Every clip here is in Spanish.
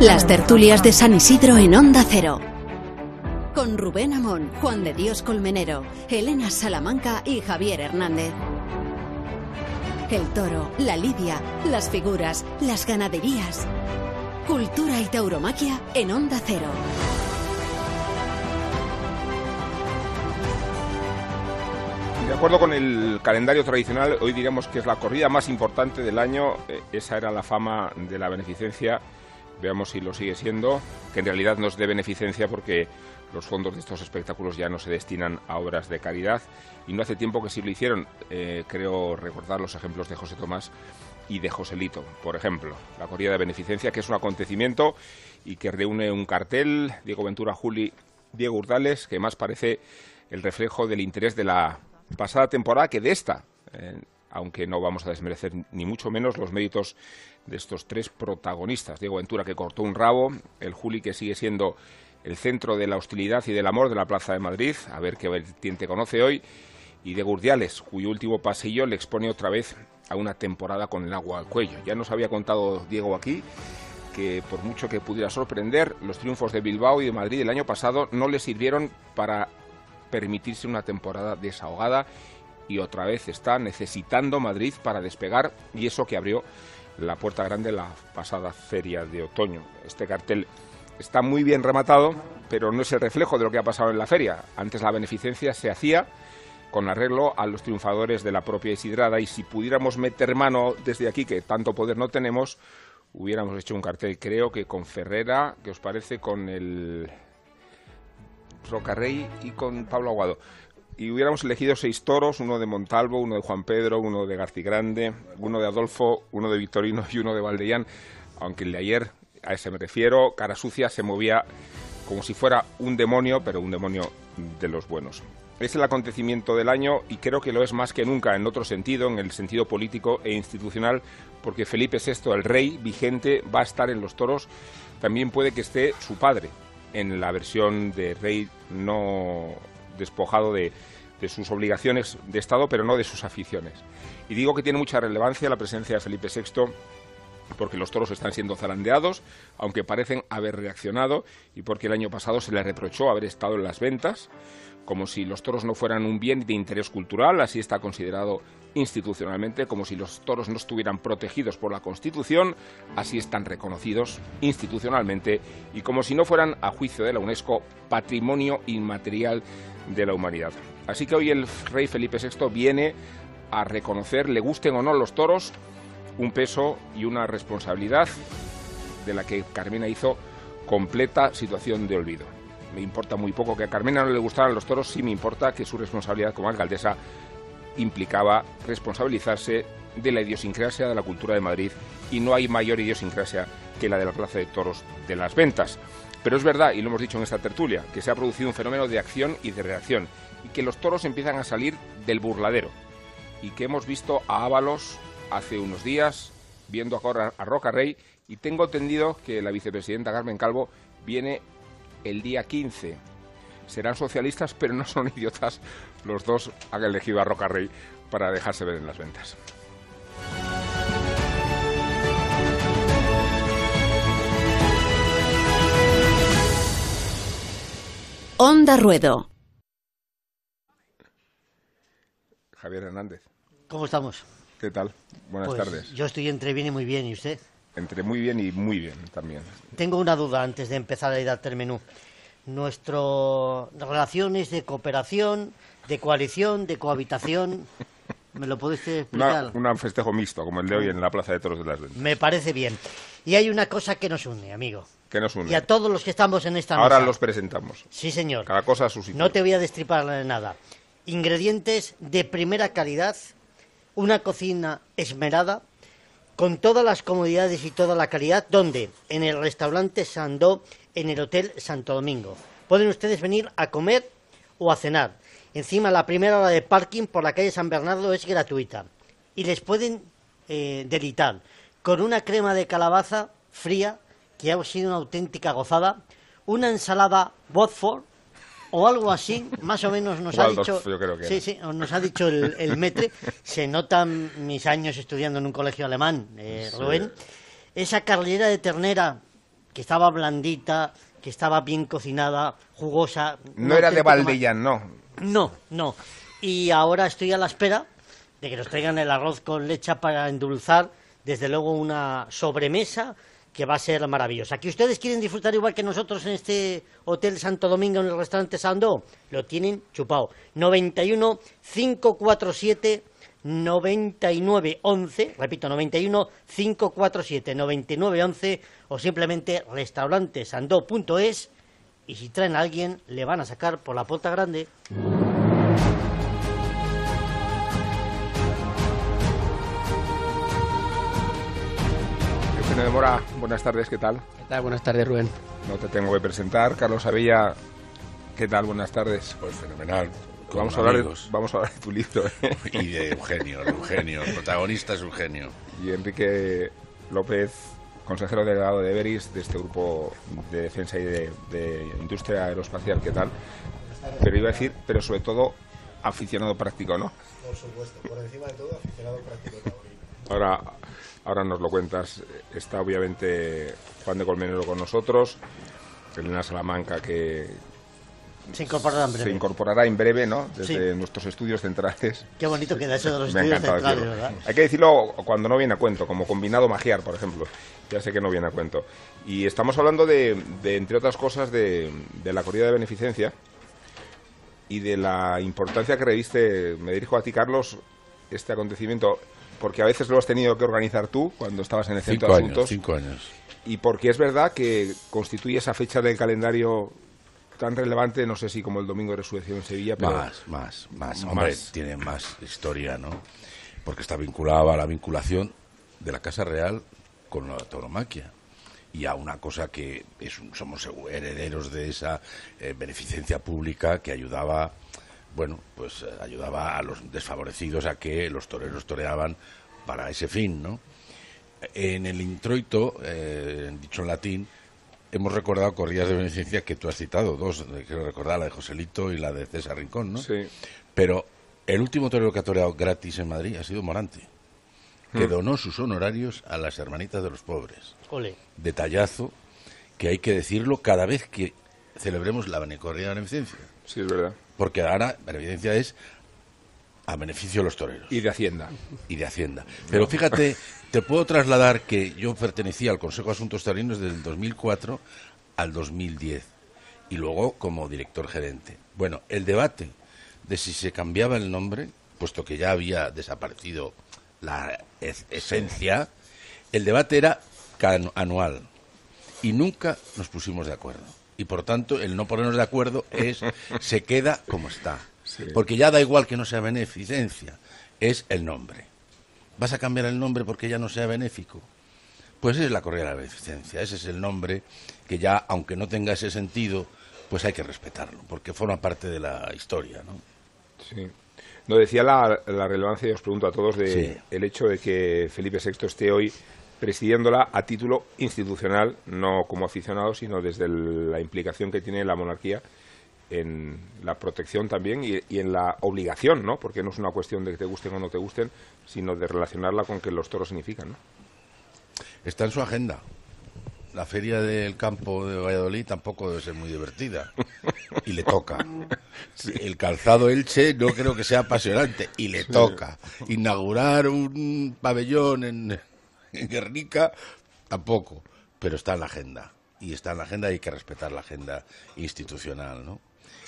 Las tertulias de San Isidro en Onda Cero. Con Rubén Amón, Juan de Dios Colmenero, Elena Salamanca y Javier Hernández. El toro, la lidia, las figuras, las ganaderías. Cultura y tauromaquia en Onda Cero. De acuerdo con el calendario tradicional, hoy diremos que es la corrida más importante del año. Eh, esa era la fama de la beneficencia. Veamos si lo sigue siendo, que en realidad no es de beneficencia porque los fondos de estos espectáculos ya no se destinan a obras de caridad y no hace tiempo que sí lo hicieron. Eh, creo recordar los ejemplos de José Tomás y de Joselito, por ejemplo. La corrida de beneficencia, que es un acontecimiento y que reúne un cartel, Diego Ventura, Juli, Diego Urdales, que más parece el reflejo del interés de la pasada temporada que de esta. Eh, aunque no vamos a desmerecer ni mucho menos los méritos de estos tres protagonistas. Diego Ventura que cortó un rabo, el Juli que sigue siendo el centro de la hostilidad y del amor de la Plaza de Madrid, a ver qué vertiente conoce hoy, y de Gurdiales, cuyo último pasillo le expone otra vez a una temporada con el agua al cuello. Ya nos había contado Diego aquí que por mucho que pudiera sorprender, los triunfos de Bilbao y de Madrid el año pasado no le sirvieron para permitirse una temporada desahogada. Y otra vez está necesitando Madrid para despegar. Y eso que abrió la puerta grande la pasada feria de otoño. Este cartel está muy bien rematado, pero no es el reflejo de lo que ha pasado en la feria. Antes la beneficencia se hacía con arreglo a los triunfadores de la propia Isidrada y si pudiéramos meter mano desde aquí, que tanto poder no tenemos, hubiéramos hecho un cartel, creo que con Ferrera, que os parece, con el Rocarrey y con Pablo Aguado. Y hubiéramos elegido seis toros, uno de Montalvo, uno de Juan Pedro, uno de Grande, uno de Adolfo, uno de Victorino y uno de Valdellán, aunque el de ayer, a ese me refiero, cara sucia, se movía como si fuera un demonio, pero un demonio de los buenos. Es el acontecimiento del año y creo que lo es más que nunca en otro sentido, en el sentido político e institucional, porque Felipe VI, el rey vigente, va a estar en los toros. También puede que esté su padre, en la versión de rey no despojado de, sus obligaciones de Estado, pero no de sus aficiones. Y digo que tiene mucha relevancia la presencia de Felipe VI porque los toros están siendo zarandeados, aunque parecen haber reaccionado, y porque el año pasado se le reprochó haber estado en las ventas, como si los toros no fueran un bien de interés cultural, así está considerado institucionalmente, como si los toros no estuvieran protegidos por la Constitución, así están reconocidos institucionalmente, y como si no fueran, a juicio de la UNESCO, patrimonio inmaterial de la humanidad. Así que hoy el rey Felipe VI viene a reconocer, le gusten o no los toros, un peso y una responsabilidad de la que Carmena hizo completa situación de olvido me importa muy poco que a Carmena no le gustaran los toros, sí me importa que su responsabilidad como alcaldesa implicaba responsabilizarse de la idiosincrasia de la cultura de Madrid y no hay mayor idiosincrasia que la de la Plaza de Toros de las Ventas. Pero es verdad, y lo hemos dicho en esta tertulia, que se ha producido un fenómeno de acción y de reacción y que los toros empiezan a salir del burladero y que hemos visto a Ábalos hace unos días viendo a, Roca Rey y tengo entendido que la vicepresidenta Carmen Calvo viene el día 15. Serán socialistas, pero no son idiotas. Los dos han elegido a Rocarrey para dejarse ver en las ventas. Onda Ruedo. Javier Hernández. ¿Cómo estamos? ¿Qué tal? Buenas pues tardes. Yo estoy entre bien y muy bien, ¿y usted? Entre muy bien y muy bien también. Tengo una duda antes de empezar a ir al menú. Nuestras relaciones de cooperación, de coalición, de cohabitación, ¿me lo puedes explicar? un festejo mixto, como el de hoy en la Plaza de Toros de las Ventas. Me parece bien. Y hay una cosa que nos une, amigo. Que nos une. Y a todos los que estamos en esta Ahora los presentamos. Sí, señor. Cada cosa a su sitio. No te voy a destripar nada. Ingredientes de primera calidad, una cocina esmerada, con todas las comodidades y toda la calidad, ¿dónde? En el restaurante Sandó, en el Hotel Santo Domingo. Pueden ustedes venir a comer o a cenar. Encima, la primera hora de parking por la calle San Bernardo es gratuita. Y les pueden eh, delitar con una crema de calabaza fría, que ha sido una auténtica gozada, una ensalada Watford, o algo así, más o menos nos ha dicho. sí, sí, nos ha dicho el, metre. Se notan mis años estudiando en un colegio alemán, eh, Rubén. Esa carlera de ternera que estaba blandita, que estaba bien cocinada, jugosa. No era de Valdellán, no. No, no. Y ahora estoy a la espera de que nos traigan el arroz con leche para endulzar, desde luego una sobremesa que va a ser maravillosa. ¿Que ustedes quieren disfrutar igual que nosotros en este Hotel Santo Domingo, en el restaurante Sando? Lo tienen chupado. 91 547 9911, repito, 91 547 9911 o simplemente restaurantesando.es y si traen a alguien le van a sacar por la puerta grande. De Mora, buenas tardes, ¿qué tal? ¿Qué tal? Buenas tardes, Rubén. No te tengo que presentar. Carlos Avella, ¿qué tal? Buenas tardes. Pues fenomenal. Vamos a, hablar de, vamos a hablar de tu libro. ¿eh? Y de Eugenio, Eugenio. El protagonista es Eugenio. y Enrique López, consejero delegado de Everis, de este grupo de defensa y de, de industria aeroespacial, ¿qué tal? Pero iba a decir, pero sobre todo aficionado práctico, ¿no? Por supuesto, por encima de todo, aficionado práctico. Ahora, ahora nos lo cuentas. Está obviamente Juan de Colmenero con nosotros, Elena Salamanca que Se incorporará en se breve. incorporará en breve, ¿no? Desde Sí. nuestros estudios centrales. Qué bonito queda eso de los Me estudios centrales. ¿verdad? Hay que decirlo cuando no viene a cuento, como combinado magiar, por ejemplo. Ya sé que no viene a cuento. Y estamos hablando de, de, entre otras cosas, de, de la corrida de beneficencia y de la importancia que reviste, me dirijo a ti, Carlos, este acontecimiento, porque a veces lo has tenido que organizar tú cuando estabas en el centro Cinco de años, asuntos. cinco años. Y porque es verdad que constituye esa fecha del calendario tan relevante, no sé si como el Domingo de Resurrección en Sevilla, pero Más, más, más. Más. Hombre, tiene más historia, ¿no? Porque está vinculada a la vinculación de la Casa Real con la tauromaquia. Y a una cosa que es un- somos herederos de esa eh, beneficencia pública que ayudaba, bueno, pues eh, ayudaba a los desfavorecidos a que los toreros toreaban para ese fin, ¿no? En el introito, eh, dicho en latín, hemos recordado corridas de beneficencia que tú has citado, dos, quiero recordar la de Joselito y la de César Rincón, ¿no? sí. Pero el último torero que ha toreado gratis en Madrid ha sido Morante, que donó sus honorarios a las hermanitas de los pobres. Ole. Detallazo que hay que decirlo cada vez que celebremos la corrida de beneficencia. Sí, es verdad. Porque ahora beneficencia es a beneficio de los toreros Y de Hacienda. y de Hacienda. Pero fíjate, te puedo trasladar que yo pertenecía al Consejo de Asuntos Taurinos desde el 2004 al 2010 y luego como director gerente. Bueno, el debate de si se cambiaba el nombre, puesto que ya había desaparecido la es- esencia, el debate era anual y nunca nos pusimos de acuerdo. Y por tanto, el no ponernos de acuerdo es se queda como está. Porque ya da igual que no sea beneficencia, es el nombre. ¿Vas a cambiar el nombre porque ya no sea benéfico? Pues es la correa de la beneficencia, ese es el nombre que ya, aunque no tenga ese sentido, pues hay que respetarlo, porque forma parte de la historia, ¿no? Sí. No decía la, la relevancia, y os pregunto a todos, de Sí. el hecho de que Felipe VI esté hoy presidiéndola a título institucional, no como aficionado, sino desde el- la implicación que tiene la monarquía en la protección también y, y en la obligación, ¿no? Porque no es una cuestión de que te gusten o no te gusten, sino de relacionarla con que los toros significan, ¿no? Está en su agenda. La feria del campo de Valladolid tampoco debe ser muy divertida. Y le toca. El calzado Elche no creo que sea apasionante. Y le toca. Inaugurar un pabellón en, en Guernica tampoco. Pero está en la agenda. Y está en la agenda y hay que respetar la agenda institucional, ¿no?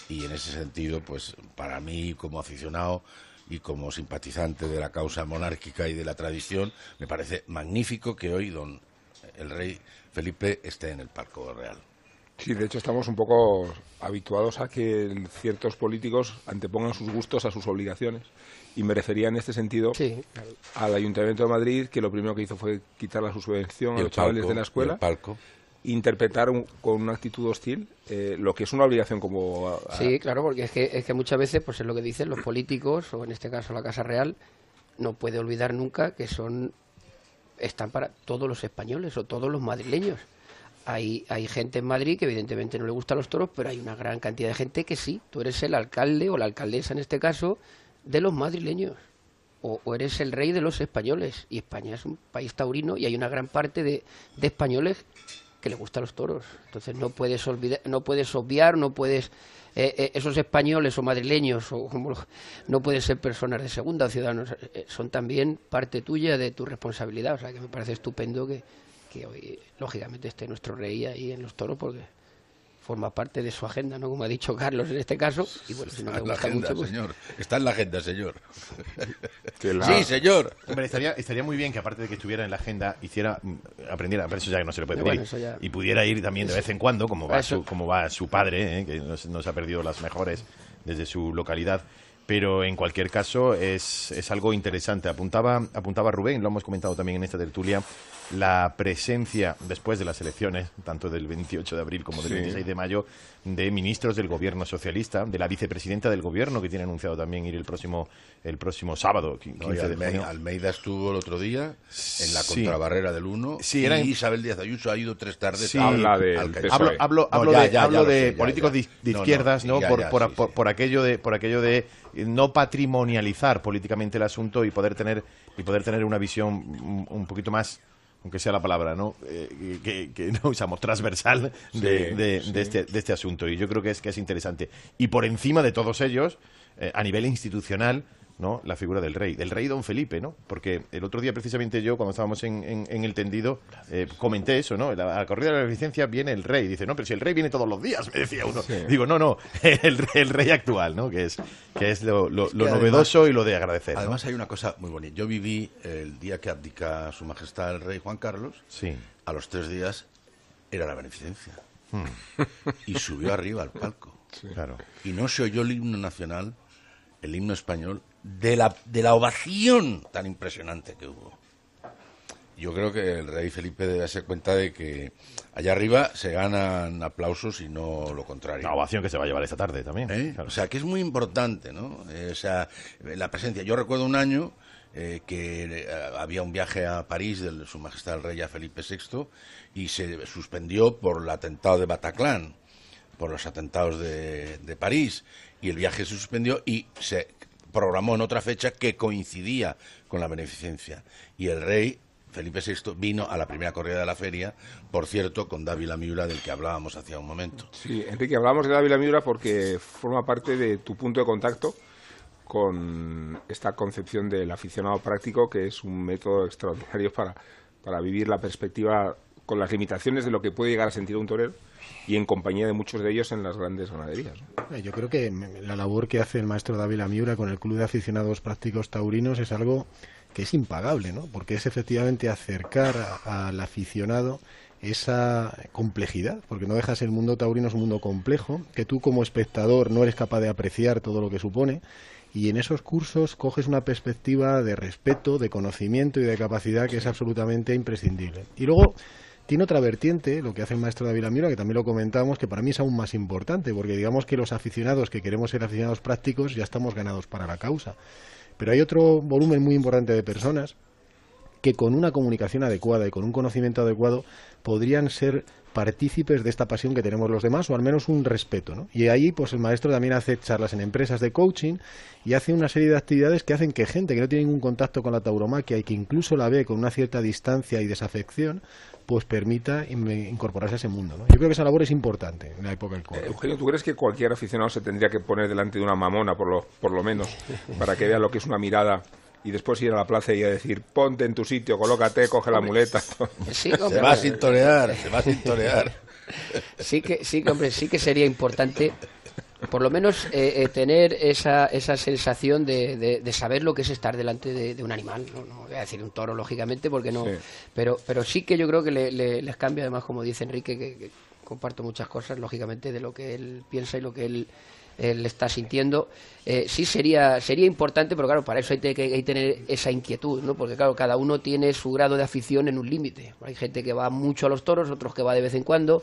Y en ese sentido, pues para mí como aficionado y como simpatizante de la causa monárquica y de la tradición, me parece magnífico que hoy don el rey Felipe esté en el Parco Real. Sí, de hecho estamos un poco habituados a que ciertos políticos antepongan sus gustos a sus obligaciones. Y me refería en este sentido Sí, al Ayuntamiento de Madrid, que lo primero que hizo fue quitarle su subvención a los chavales de la escuela, el palco. interpretar un- con una actitud hostil eh, lo que es una obligación como... a- a- sí, claro, porque es que, es que muchas veces, pues es lo que dicen los políticos, o en este caso la Casa Real, no puede olvidar nunca que son están para todos los españoles o todos los madrileños. Hay, hay gente en Madrid que evidentemente no le gustan los toros, pero hay una gran cantidad de gente que sí. Tú eres el alcalde o la alcaldesa en este caso de los madrileños. O, o eres el rey de los españoles. Y España es un país taurino y hay una gran parte de, españoles que le gustan los toros. Entonces no puedes olvidar, no puedes obviar, no puedes eh, eh, esos españoles o madrileños o como no pueden ser personas de segunda o ciudadanos, eh, son también parte tuya de tu responsabilidad. O sea que me parece estupendo que, que hoy lógicamente esté nuestro rey ahí en los toros porque forma parte de su agenda, ¿no? Como ha dicho Carlos en este caso. Y bueno, si no Está en la gusta agenda, mucho, pues señor. Está en la agenda, señor. Que la- Sí, señor. Hombre, estaría, estaría muy bien que aparte de que estuviera en la agenda, hiciera, mm, aprendiera, pero eso ya no se le puede pedir. ya- Y pudiera ir también de vez en cuando, como va, Eso- su, como va su padre, ¿eh? que nos, nos ha perdido las mejores desde su localidad. Pero en cualquier caso es, es algo interesante. Apuntaba, apuntaba Rubén, lo hemos comentado también en esta tertulia, la presencia después de las elecciones, tanto del 28 de abril como del Sí. 26 de mayo, de ministros del gobierno socialista, de la vicepresidenta del gobierno, que tiene anunciado también ir el próximo, el próximo sábado, qui- 15 No, y de Almeida, junio. Almeida estuvo el otro día en la Sí. contrabarrera del 1 Sí, y era en- Isabel Díaz Ayuso ha ido tres tardes Sí. a- Habla del al PSOE. Hablo, hablo, No, hablo ya, de, ya, hablo ya lo de sé, ya, políticos ya. de, de No, no, izquierdas, ¿no? por, por, por- aquello de, por aquello de no patrimonializar políticamente el asunto y poder tener y poder tener una visión un, un poquito más aunque sea la palabra, ¿no? Eh, que, que no usamos transversal de, Sí, de- sí. de este, de este asunto. Y yo creo que es, que es interesante. Y por encima de todos ellos, eh, a nivel institucional, ¿no? La figura del rey, del rey don Felipe, ¿no? Porque el otro día, precisamente yo, cuando estábamos en, en- en el tendido, eh, comenté eso, ¿no? La- A la corrida de la beneficencia viene el rey. Dice, no, pero si el rey viene todos los días, me decía uno. Digo, no, no, el, rey- el rey actual, ¿no? Que es, que es lo, lo- Es que lo además- novedoso y lo de agradecer. ¿no? Además hay una cosa muy bonita. Yo viví el día que abdica su majestad el rey Juan Carlos, Sí. a los tres días era la beneficencia. Hmm. Y subió arriba al palco. Claro. Y no se oyó el himno nacional, el himno español, de la, de la ovación tan impresionante que hubo. Yo creo que el rey Felipe debe darse cuenta de que allá arriba se ganan aplausos y no lo contrario. La ovación que se va a llevar esta tarde también. ¿Eh? Claro. O sea, que es muy importante, ¿no? Eh, o sea, la presencia. Yo recuerdo un año eh, que había un viaje a París de Su Majestad el Rey a Felipe VI y se suspendió por el atentado de Bataclan, por los atentados de, de París. Y el viaje se suspendió y se programó en otra fecha que coincidía con la beneficencia. Y el rey Felipe VI vino a la primera corrida de la feria, por cierto, con Dávila Miura, del que hablábamos hacía un momento. Sí, Enrique, hablamos de Dávila Miura porque forma parte de tu punto de contacto con esta concepción del aficionado práctico, que es un método extraordinario para, para vivir la perspectiva con las limitaciones de lo que puede llegar a sentir un torero y en compañía de muchos de ellos en las grandes ganaderías. Eh, Yo creo que la labor que hace el maestro Dávila Miura con el Club de Aficionados Prácticos Taurinos es algo que es impagable, ¿no? Porque es efectivamente acercar al aficionado esa complejidad, porque no dejas el mundo taurino es un mundo complejo, que tú como espectador no eres capaz de apreciar todo lo que supone, y en esos cursos coges una perspectiva de respeto, de conocimiento y de capacidad que es absolutamente imprescindible. Y luego tiene otra vertiente, lo que hace el maestro David Miura, que también lo comentamos, que para mí es aún más importante, porque digamos que los aficionados que queremos ser aficionados prácticos ya estamos ganados para la causa. Pero hay otro volumen muy importante de personas que con una comunicación adecuada y con un conocimiento adecuado podrían ser partícipes de esta pasión que tenemos los demás o al menos un respeto. ¿no? Y ahí pues el maestro también hace charlas en empresas de coaching y hace una serie de actividades que hacen que gente que no tiene ningún contacto con la tauromaquia y que incluso la ve con una cierta distancia y desafección pues permita in- incorporarse a ese mundo. ¿no? Yo creo que esa labor es importante en la época del Eh, COVID. Eugenio, ¿tú crees que cualquier aficionado se tendría que poner delante de una mamona, por lo, por lo menos, para que vea lo que es una mirada y después ir a la plaza y a decir, ponte en tu sitio, colócate, coge la muleta? Sí, Se va a sintonear, se va a sintonear. sí que, sí que, hombre, sí que sería importante, por lo menos, eh, eh, tener esa, esa sensación de, de- de saber lo que es estar delante de, de un animal. No, no voy a decir un toro, lógicamente, porque no. Sí. Pero, pero sí que yo creo que le- le- les cambia, además, como dice Enrique, que, que comparto muchas cosas, lógicamente, de lo que él piensa y lo que él él está sintiendo, eh, sí sería sería importante, pero claro, para eso hay, que hay que tener esa inquietud, ¿no? Porque claro, cada uno tiene su grado de afición en un límite. Hay gente que va mucho a los toros, otros que va de vez en cuando.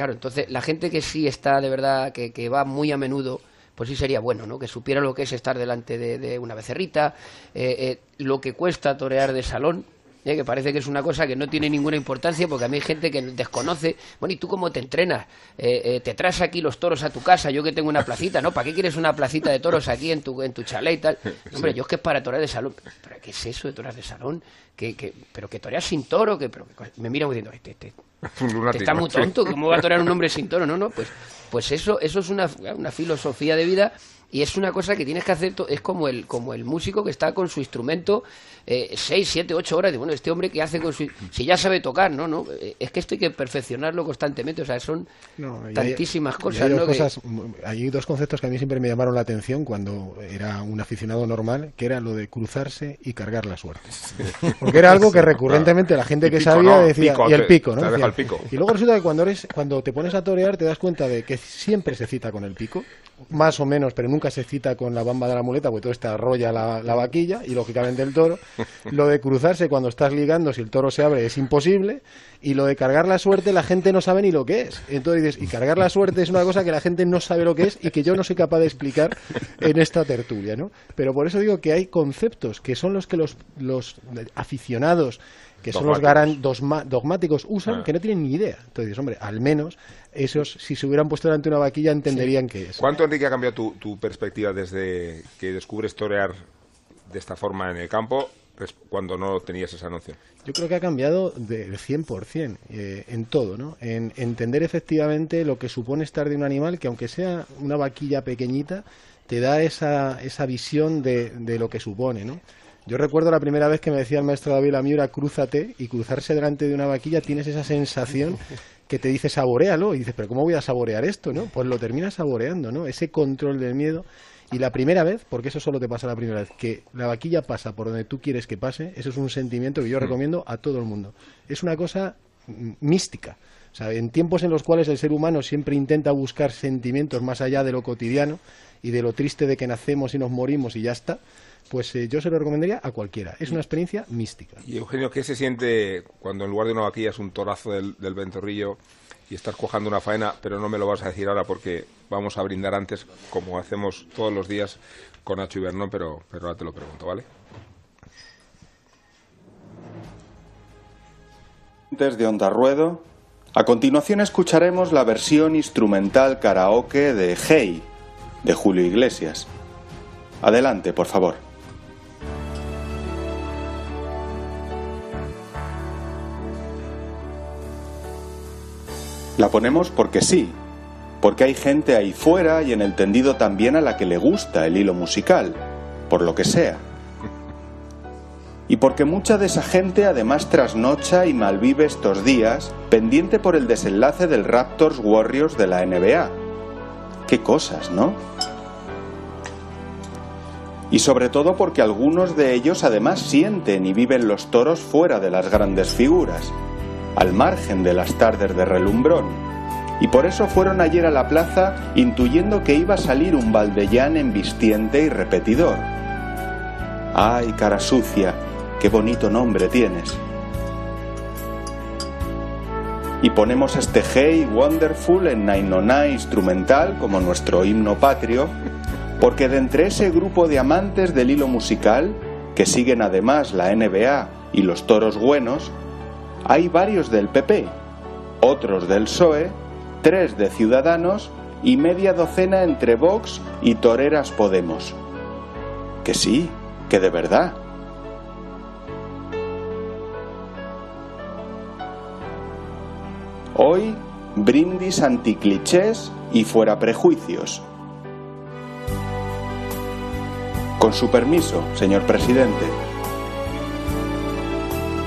Claro, entonces la gente que sí está de verdad, que, que va muy a menudo, pues sí sería bueno, ¿no? Que supiera lo que es estar delante de, de una becerrita, eh, eh, lo que cuesta torear de salón, ¿eh? que parece que es una cosa que no tiene ninguna importancia porque a mí hay gente que desconoce, bueno, ¿y tú cómo te entrenas? Eh, eh, ¿Te traes aquí los toros a tu casa? Yo que tengo una placita, ¿no? ¿Para qué quieres una placita de toros aquí en tu, en tu chalet y tal? Hombre, yo es que es para torear de salón. ¿Pero qué es eso de torear de salón? que, que- pero que toreas sin toro, que me miran diciendo, este, este, lunático, está muy tonto, ¿cómo va a torear un hombre sin toro? No, no, pues, pues eso, eso es una, una filosofía de vida y es una cosa que tienes que hacer, es como el, como el músico que está con su instrumento eh, seis, siete, ocho horas, de bueno, este hombre que hace con su... Si ya sabe tocar, ¿no? no Eh, Es que esto hay que perfeccionarlo constantemente, o sea, son No, y hay- tantísimas cosas, hay, dos ¿no? Que- cosas, hay dos conceptos que a mí siempre me llamaron la atención cuando era un aficionado normal, que era lo de cruzarse y cargar la suerte. Porque era algo que recurrentemente la gente que pico, sabía ¿no? decía, Pico, y el pico, ¿no? Decía- el pico. Y luego resulta que cuando, eres, cuando te pones a torear te das cuenta de que siempre se cita con el pico, más o menos, pero nunca se cita con la bamba de la muleta, porque todo está arrolla la, la vaquilla y lógicamente el toro. Lo de cruzarse cuando estás ligando, si el toro se abre, es imposible. Y lo de cargar la suerte, la gente no sabe ni lo que es. Entonces dices, y cargar la suerte es una cosa que la gente no sabe lo que es y que yo no soy capaz de explicar en esta tertulia, ¿no? Pero por eso digo que hay conceptos que son los que los, los aficionados, que son los garan dogmáticos, usan, Ah. que no tienen ni idea. Entonces hombre, al menos esos, si se hubieran puesto delante de una vaquilla, entenderían qué es. ¿Cuánto, Enrique, ha cambiado tu, tu perspectiva desde que descubres torear de esta forma en el campo res- cuando no tenías esa noción? Yo creo que ha cambiado del 100% eh, en todo, ¿no? En entender efectivamente lo que supone estar de un animal que aunque sea una vaquilla pequeñita, te da esa, esa visión de, de lo que supone, ¿no? Yo recuerdo la primera vez que me decía el maestro David Amiura, crúzate, y cruzarse delante de una vaquilla tienes esa sensación que te dice saborealo, y dices, pero ¿cómo voy a saborear esto, no? Pues lo terminas saboreando, ¿no? Ese control del miedo. Y la primera vez, porque eso solo te pasa la primera vez, que la vaquilla pasa por donde tú quieres que pase, eso es un sentimiento que yo recomiendo a todo el mundo. Es una cosa mm, mística. O sea, en tiempos en los cuales el ser humano siempre intenta buscar sentimientos más allá de lo cotidiano y de lo triste de que nacemos y nos morimos y ya está, pues eh, yo se lo recomendaría a cualquiera. Es una experiencia mística. Y Eugenio, ¿qué se siente cuando en lugar de una vaquilla es un torazo del, del ventorrillo y estás cuajando una faena, pero no me lo vas a decir ahora porque vamos a brindar antes, como hacemos todos los días con Nacho y Bernón, pero, pero ahora te lo pregunto, ¿vale? de Onda Ruedo. A continuación escucharemos la versión instrumental karaoke de Hey, de Julio Iglesias. Adelante, por favor. La ponemos porque sí, porque hay gente ahí fuera y en el tendido también a la que le gusta el hilo musical, por lo que sea. Y porque mucha de esa gente además trasnocha y malvive estos días pendiente por el desenlace del Raptors Warriors de la NBA. Qué cosas, ¿no? Y sobre todo porque algunos de ellos además sienten y viven los toros fuera de las grandes figuras, al margen de las tardes de relumbrón. Y por eso fueron ayer a la plaza intuyendo que iba a salir un Valdellán embistiente y repetidor. ¡Ay, cara sucia! ¡Qué bonito nombre tienes! Y ponemos este Hey Wonderful en Nainoná instrumental como nuestro himno patrio, porque de entre ese grupo de amantes del hilo musical, que siguen además la NBA y los toros buenos, hay varios del PP, otros del PSOE, tres de Ciudadanos y media docena entre Vox y Toreras Podemos. Que sí, que de verdad. Hoy, brindis anticlichés y fuera prejuicios. Con su permiso, señor presidente.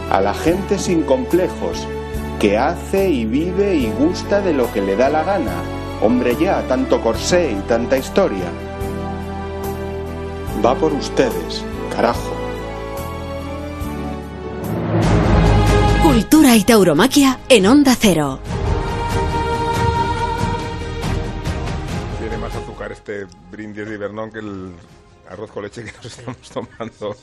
A la gente sin complejos, que hace y vive y gusta de lo que le da la gana. Hombre ya, tanto corsé y tanta historia. Va por ustedes, carajo. Cultura y tauromaquia en Onda Cero. Tiene más azúcar este brindis de Ibernón que el arroz con leche que nos estamos tomando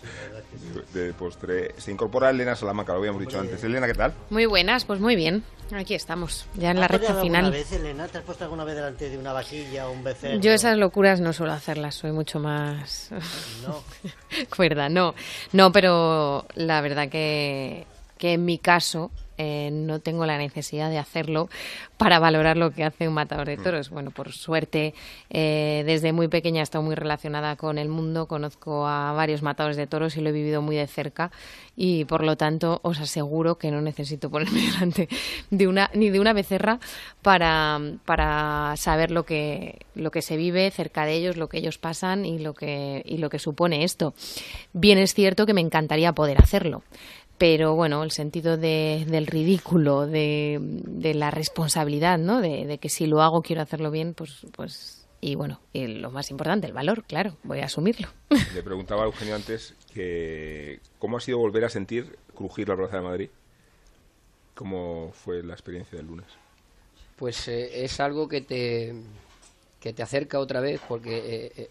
de, postre. Se incorpora Elena Salamanca, lo habíamos dicho antes. Elena, ¿qué tal? Muy buenas, pues muy bien. Aquí estamos, ya en la ¿Has recta final. vez, Elena? ¿Te has puesto alguna vez delante de una vajilla o un becerro? Yo esas locuras no suelo hacerlas, soy mucho más No. cuerda, no. No, pero la verdad que, que en mi caso eh, no tengo la necesidad de hacerlo para valorar lo que hace un matador de toros. Bueno, por suerte, eh, desde muy pequeña he estado muy relacionada con el mundo, conozco a varios matadores de toros y lo he vivido muy de cerca y por lo tanto os aseguro que no necesito ponerme delante de una, ni de una becerra para, para saber lo que, lo que se vive cerca de ellos, lo que ellos pasan y lo que, y lo que supone esto. Bien es cierto que me encantaría poder hacerlo pero bueno, el sentido de, del ridículo, de, de, la responsabilidad, ¿no? De, de, que si lo hago quiero hacerlo bien, pues, pues y bueno, y lo más importante, el valor, claro, voy a asumirlo. Le preguntaba a Eugenio antes que cómo ha sido volver a sentir crujir la Plaza de Madrid. ¿Cómo fue la experiencia del lunes? Pues eh, es algo que te, que te acerca otra vez, porque eh,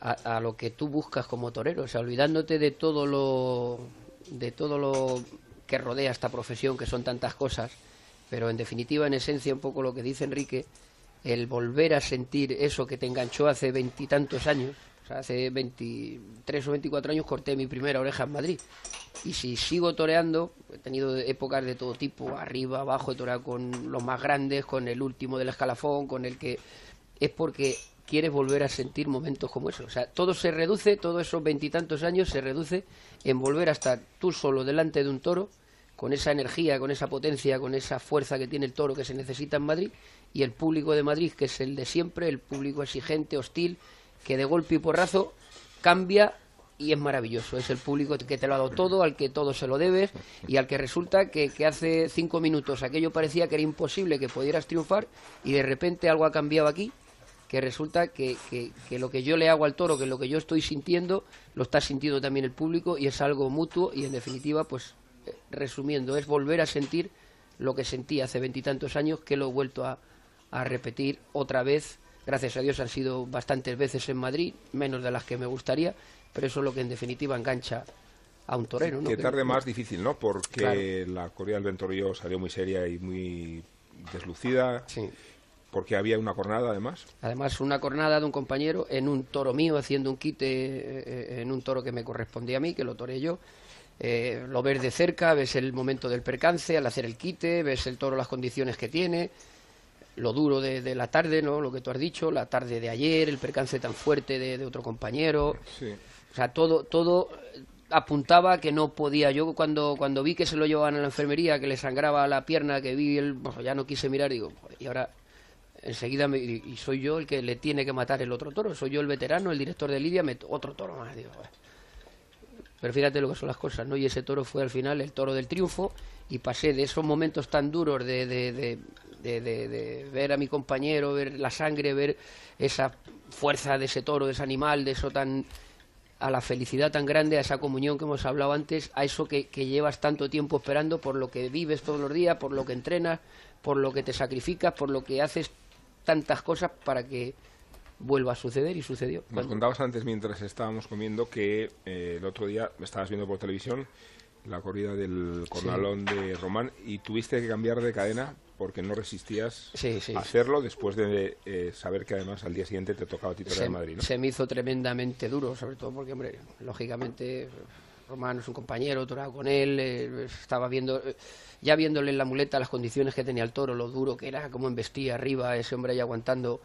a, a lo que tú buscas como torero, o sea, olvidándote de todo lo de todo lo que rodea esta profesión, que son tantas cosas, pero en definitiva, en esencia, un poco lo que dice Enrique, el volver a sentir eso que te enganchó hace veintitantos años, o sea, hace 23 o 24 años corté mi primera oreja en Madrid. Y si sigo toreando, he tenido épocas de todo tipo, arriba, abajo, he toreado con los más grandes, con el último del escalafón, con el que... Es porque quieres volver a sentir momentos como esos. O sea, todo se reduce, todos esos veintitantos años se reduce en volver a estar tú solo delante de un toro, con esa energía, con esa potencia, con esa fuerza que tiene el toro que se necesita en Madrid, y el público de Madrid, que es el de siempre, el público exigente, hostil, que de golpe y porrazo cambia y es maravilloso. Es el público que te lo ha dado todo, al que todo se lo debes y al que resulta que, que, hace cinco minutos aquello parecía que era imposible que pudieras triunfar y de repente algo ha cambiado aquí que resulta que, que, que, lo que yo le hago al toro, que lo que yo estoy sintiendo, lo está sintiendo también el público y es algo mutuo y en definitiva, pues eh, resumiendo, es volver a sentir lo que sentí hace veintitantos años, que lo he vuelto a, a repetir otra vez. Gracias a Dios han sido bastantes veces en Madrid, menos de las que me gustaría, pero eso es lo que en definitiva engancha a un torero. ¿no? Que tarde más difícil, ¿no? Porque claro. la corrida del Ventorillo salió muy seria y muy deslucida. Sí. Porque había una cornada, además. Además, una cornada de un compañero en un toro mío, haciendo un quite eh, en un toro que me correspondía a mí, que lo toré yo. Eh, lo ves de cerca, ves el momento del percance al hacer el quite, ves el toro, las condiciones que tiene, lo duro de, de, la tarde, ¿no? Lo que tú has dicho, la tarde de ayer, el percance tan fuerte de, de otro compañero. Sí. O sea, todo, todo apuntaba que no podía. Yo cuando, cuando vi que se lo llevaban a la enfermería, que le sangraba la pierna, que vi el... Bueno, ya no quise mirar, digo, y ahora enseguida me, y soy yo el que le tiene que matar el otro toro, soy yo el veterano, el director de Lidia, me, otro toro más, digo, pero fíjate lo que son las cosas, ¿no? Y ese toro fue al final el toro del triunfo y pasé de esos momentos tan duros de, de, de, de ver a mi compañero, ver la sangre, ver esa fuerza de ese toro, de ese animal, de eso tan a la felicidad tan grande, a esa comunión que hemos hablado antes, a eso que, que llevas tanto tiempo esperando, por lo que vives todos los días, por lo que entrenas, por lo que te sacrificas, por lo que haces tantas cosas para que vuelva a suceder y sucedió. Nos contabas antes mientras estábamos comiendo que eh, el otro día estabas viendo por televisión la corrida del cornalón sí. de Román y tuviste que cambiar de cadena porque no resistías sí, sí, a hacerlo después de eh, saber que además al día siguiente te tocaba titular de Madrid. ¿no? Se me hizo tremendamente duro, sobre todo porque, hombre, lógicamente Román es un compañero, torado con él, eh, estaba viendo, eh, ya viéndole en la muleta las condiciones que tenía el toro, lo duro que era, cómo embestía arriba, ese hombre ahí aguantando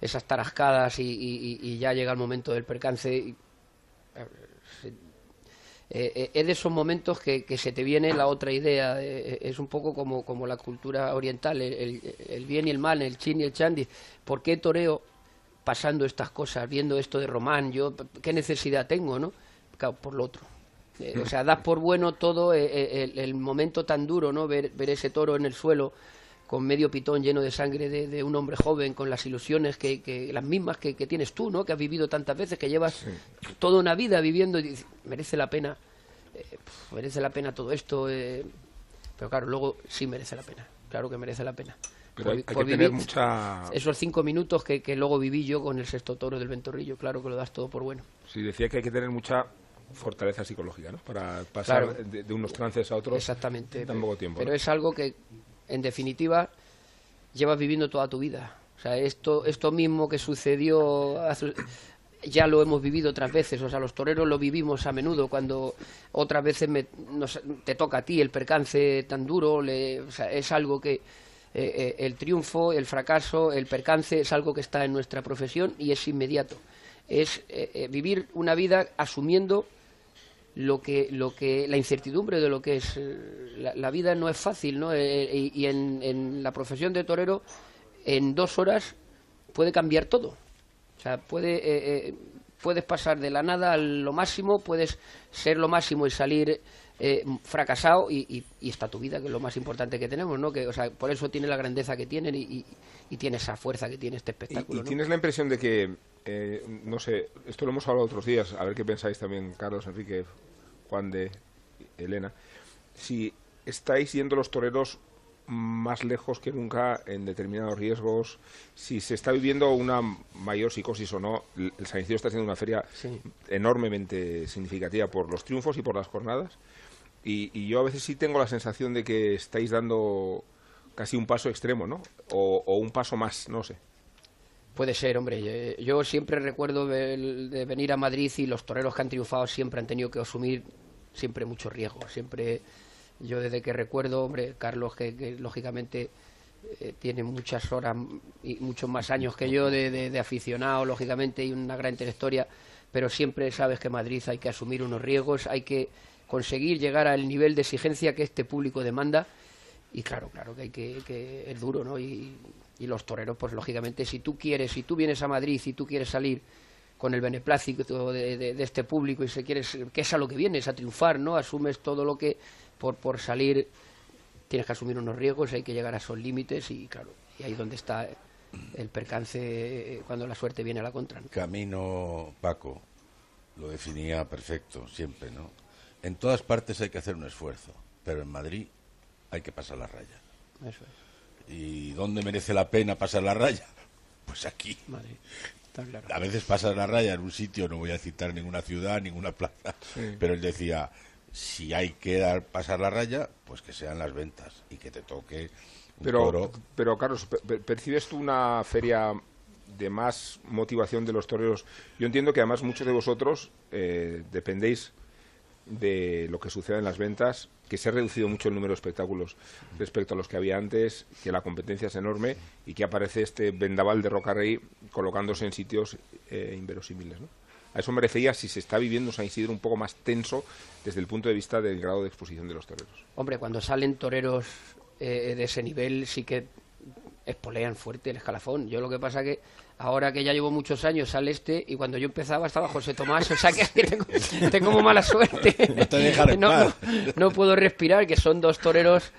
esas tarascadas y, ya llega el momento del percance. Y, eh, es de esos momentos que, se te viene la otra idea, es un poco como, como la cultura oriental, el, bien y el mal, el chin y el chandi. ¿Por qué toreo pasando estas cosas, viendo esto de Román? Yo, ¿Qué necesidad tengo, no? Por lo otro. Eh, o sea, das por bueno todo eh, el, el, momento tan duro, ¿no? Ver, ver ese toro en el suelo con medio pitón lleno de sangre de, de un hombre joven, con las ilusiones que, que las mismas que, que, tienes tú, ¿no? Que has vivido tantas veces, que llevas sí. toda una vida viviendo y dices, merece la pena, eh, merece la pena todo esto, eh, pero claro, luego sí merece la pena, claro que merece la pena. Pero hay, hay por que vivir tener mucha... esos cinco minutos que, que luego viví yo con el sexto toro del Ventorrillo, claro que lo das todo por bueno. Sí, decía que hay que tener mucha fortaleza psicológica, ¿no? Para pasar Claro. de, de unos trances a otros Exactamente. en tan poco tiempo. Pero ¿no? es algo que, en definitiva, llevas viviendo toda tu vida. O sea, esto, esto mismo que sucedió hace- ya lo hemos vivido otras veces, o sea, los toreros lo vivimos a menudo cuando otras veces me- nos- te toca a ti el percance tan duro, le- o sea, es algo que eh, eh, el triunfo, el fracaso, el percance es algo que está en nuestra profesión y es inmediato. Es eh, vivir una vida asumiendo lo que, lo que, la incertidumbre de lo que es eh, la, vida no es fácil, ¿no? Eh, y en, en la profesión de torero, en dos horas puede cambiar todo. O sea, puede, eh, puedes pasar de la nada a lo máximo, puedes ser lo máximo y salir eh, fracasado y, y- y está tu vida, que es lo más importante que tenemos, ¿no? Que, o sea, por eso tiene la grandeza que tiene y, tiene esa fuerza que tiene este espectáculo. y ¿no? tienes la impresión de que, eh, no sé, esto lo hemos hablado otros días, a ver qué pensáis también, Carlos, Enrique, Juan de Elena, si estáis yendo los toreros más lejos que nunca en determinados riesgos, si se está viviendo una mayor psicosis o no, el San Isidro está siendo una feria Sí. enormemente significativa por los triunfos y por las jornadas, y, y yo a veces sí tengo la sensación de que estáis dando casi un paso extremo, ¿no? O, un paso más, no sé. Puede ser, hombre. Yo, yo siempre recuerdo de, venir a Madrid y los toreros que han triunfado siempre han tenido que asumir siempre mucho riesgo. Siempre, yo desde que recuerdo, hombre, Carlos, que, lógicamente eh, tiene muchas horas y muchos más años que yo de, de- de aficionado, lógicamente, y una gran trayectoria, pero siempre sabes que Madrid hay que asumir unos riesgos, hay que conseguir llegar al nivel de exigencia que este público demanda y claro, claro que hay que, que es duro, ¿no? Y, los toreros, pues lógicamente, si tú quieres, si tú vienes a Madrid y tú quieres salir con el beneplácito de, de- este público y se quieres, que es a lo que vienes, a triunfar, ¿no? Asumes todo lo que por, por salir tienes que asumir unos riesgos, hay que llegar a esos límites y claro, y ahí donde está el percance eh, cuando la suerte viene a la contra. ¿no? Camino Paco lo definía perfecto siempre, ¿no? En todas partes hay que hacer un esfuerzo, pero en Madrid hay que pasar la raya. Eso es, ¿Y dónde merece la pena pasar la raya? Pues aquí. Madrid. Está claro. A veces pasas la raya en un sitio, no voy a citar ninguna ciudad, ninguna plaza, pero él decía, si hay que dar, pasar la raya, pues que sean las ventas y que te toque un Pero, toro. pero Carlos, per- per- ¿percibes tú una feria de más motivación de los toreros? Yo entiendo que además muchos de vosotros eh, dependéis de lo que sucede en las ventas, que se ha reducido mucho el número de espectáculos respecto a los que había antes, que la competencia es enorme y que aparece este vendaval de Rocarrey colocándose en sitios eh, inverosímiles. ¿no? A eso me refería si se está viviendo San Isidro un poco más tenso desde el punto de vista del grado de exposición de los toreros. Hombre, cuando salen toreros eh, de ese nivel sí que espolean fuerte el escalafón. Yo lo que pasa que ahora que ya llevo muchos años sale este y cuando yo empezaba estaba José Tomás, o sea que tengo, tengo como mala suerte. No te no, no- no puedo respirar, que son dos toreros.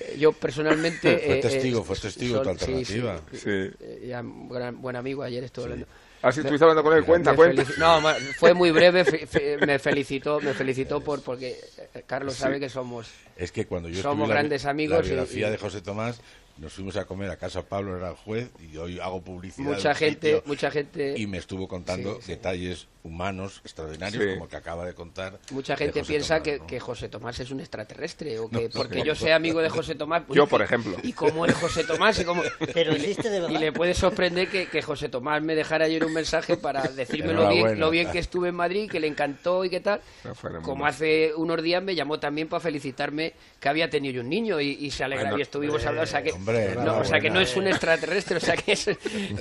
eh, Yo personalmente... Fue eh, testigo, eh, fue testigo de tu sí, sí, alternativa. Sí. eh, ya, gran- buen amigo, ayer estuve hablando. Ah, sí, estuviste hablando con él, cuenta, cuenta. No, fue muy breve, fe- fe- me felicitó, me felicitó por porque eh, Carlos sabe que somos Es que cuando yo Somos escribí la grandes amigos la y- biografía y- de José Tomás, nos fuimos a comer a casa Pablo, era el juez, y hoy hago publicidad. mucha gente, sitio, mucha gente Y me estuvo contando Sí, sí. detalles humanos extraordinarios, Sí. como que acaba de contar. Mucha gente piensa Tomás, que, ¿no? que José Tomás es un extraterrestre o que No, porque no, yo no. sea amigo de José Tomás. pues, Yo, y- por ejemplo. ¿Y cómo es José Tomás? Y, cómo- Pero existe de verdad. y le puede sorprender que, que José Tomás me dejara ayer un mensaje para decirme lo bien, lo bien que estuve en Madrid, que le encantó y qué tal. Como hace unos días me llamó también para felicitarme que había tenido yo un niño y, y se alegra Bueno, y estuvimos hablando. O sea que, hombre, no, o sea que no es un enhorabuena. extraterrestre, o sea que es,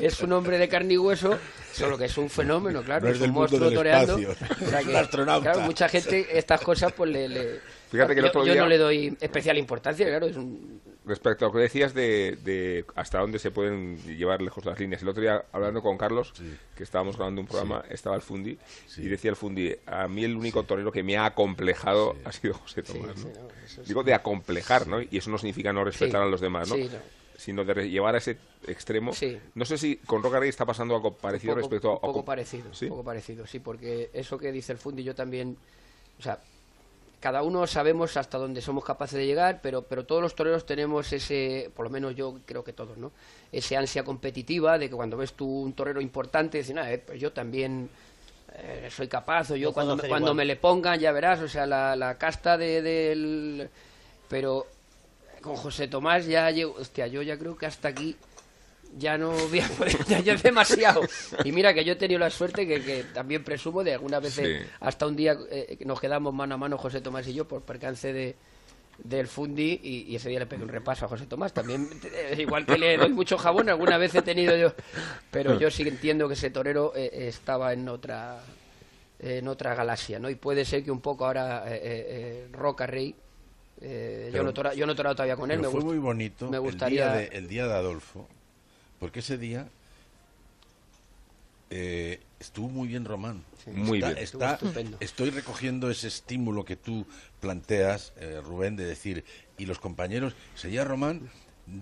es un hombre de carne y hueso, solo que es un fenómeno, claro, No es es del un mundo monstruo del toreando. espacio, O sea es un que, astronauta. Claro, mucha gente estas cosas pues le, le- Fíjate que el yo, otro yo día- no le doy especial importancia, claro, es un Respecto a lo que decías de, de hasta dónde se pueden llevar lejos las líneas. El otro día, hablando con Carlos, que estábamos grabando un programa, estaba el Fundi, y decía el Fundi, a mí el único torero que me ha acomplejado ha sido José Tomás. ¿no? sí, no, eso Digo de acomplejar, ¿no? Y eso no significa no respetar Sí, a los demás, ¿no? sí, no. Sino de llevar a ese extremo. Sí. No sé si con Roca Rey está pasando algo parecido un poco, respecto a... un poco a- parecido, ¿Sí? un poco parecido, sí, porque eso que dice el Fundi yo también, o sea, cada uno sabemos hasta dónde somos capaces de llegar, pero pero todos los toreros tenemos ese, por lo menos yo creo que todos, ¿no? Ese ansia competitiva de que cuando ves tú un torero importante dices, "Ah, eh, pues yo también eh, soy capaz o yo Yo cuando me, cuando igual". me le pongan ya verás, o sea, la, la casta de, del pero con José Tomás ya llego, hostia, yo ya creo que hasta aquí ya no voy a poder, ya es demasiado. Y mira que yo he tenido la suerte que, que también presumo de algunas veces, Sí. hasta un día eh, que nos quedamos mano a mano José Tomás y yo por percance de del Fundi y, y ese día le pegué un repaso a José Tomás. También, eh, igual que le doy mucho jabón, alguna vez he tenido yo. Pero yo sí entiendo que ese torero eh, eh, estaba en otra en otra galaxia, ¿no? Y puede ser que un poco ahora eh, eh, eh, Roca Rey. eh, yo, no he tora- yo no he torado todavía con él. Pero me fue gust- muy bonito me el, gustaría- día de, el día de Adolfo, porque ese día eh, estuvo muy bien Román. Muy Está- bien. está- estoy recogiendo ese estímulo que tú planteas, eh, Rubén, de decir, y los compañeros, sería Román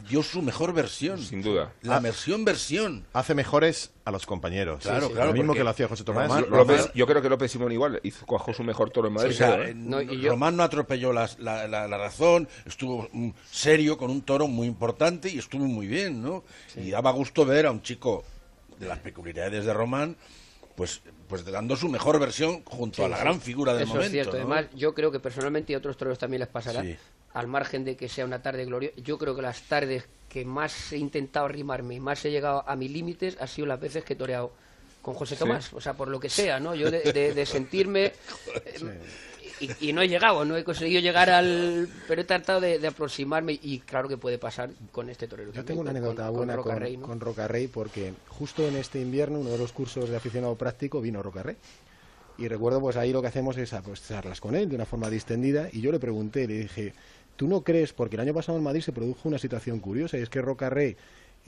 dio su mejor versión. Sin duda. La Ah. versión versión. Hace mejores a los compañeros. Claro, claro, Lo mismo que lo hacía José Tomás. Román- López, yo creo que López Simón igual hizo, cojó su mejor toro en Madrid. O sea, creo, No, y yo- Román no atropelló la, la- la razón, estuvo serio con un toro muy importante y estuvo muy bien, ¿no? Y daba gusto ver a un chico de las peculiaridades de Román, pues, pues dando su mejor versión junto a la gran figura del Eso momento. es cierto. ¿no? Además, yo creo que personalmente y a otros toreros también les pasará, Sí. al margen de que sea una tarde gloriosa, yo creo que las tardes que más he intentado arrimarme y más he llegado a mis límites ha sido las veces que he toreado con José Tomás. O sea, por lo que sea, ¿no? Yo de, de- de sentirme... eh, y, y no he llegado, no he conseguido llegar al... Pero he tratado de, de aproximarme y claro que puede pasar con este torero. Yo también, tengo una con- anécdota buena con Rocarrey, ¿no? con Rocarrey porque justo en este invierno uno de los cursos de aficionado práctico vino Rocarrey. Y recuerdo pues ahí lo que hacemos es ah, pues, charlas con él de una forma distendida y yo le pregunté, le dije, ¿tú no crees? Porque el año pasado en Madrid se produjo una situación curiosa y es que Rocarrey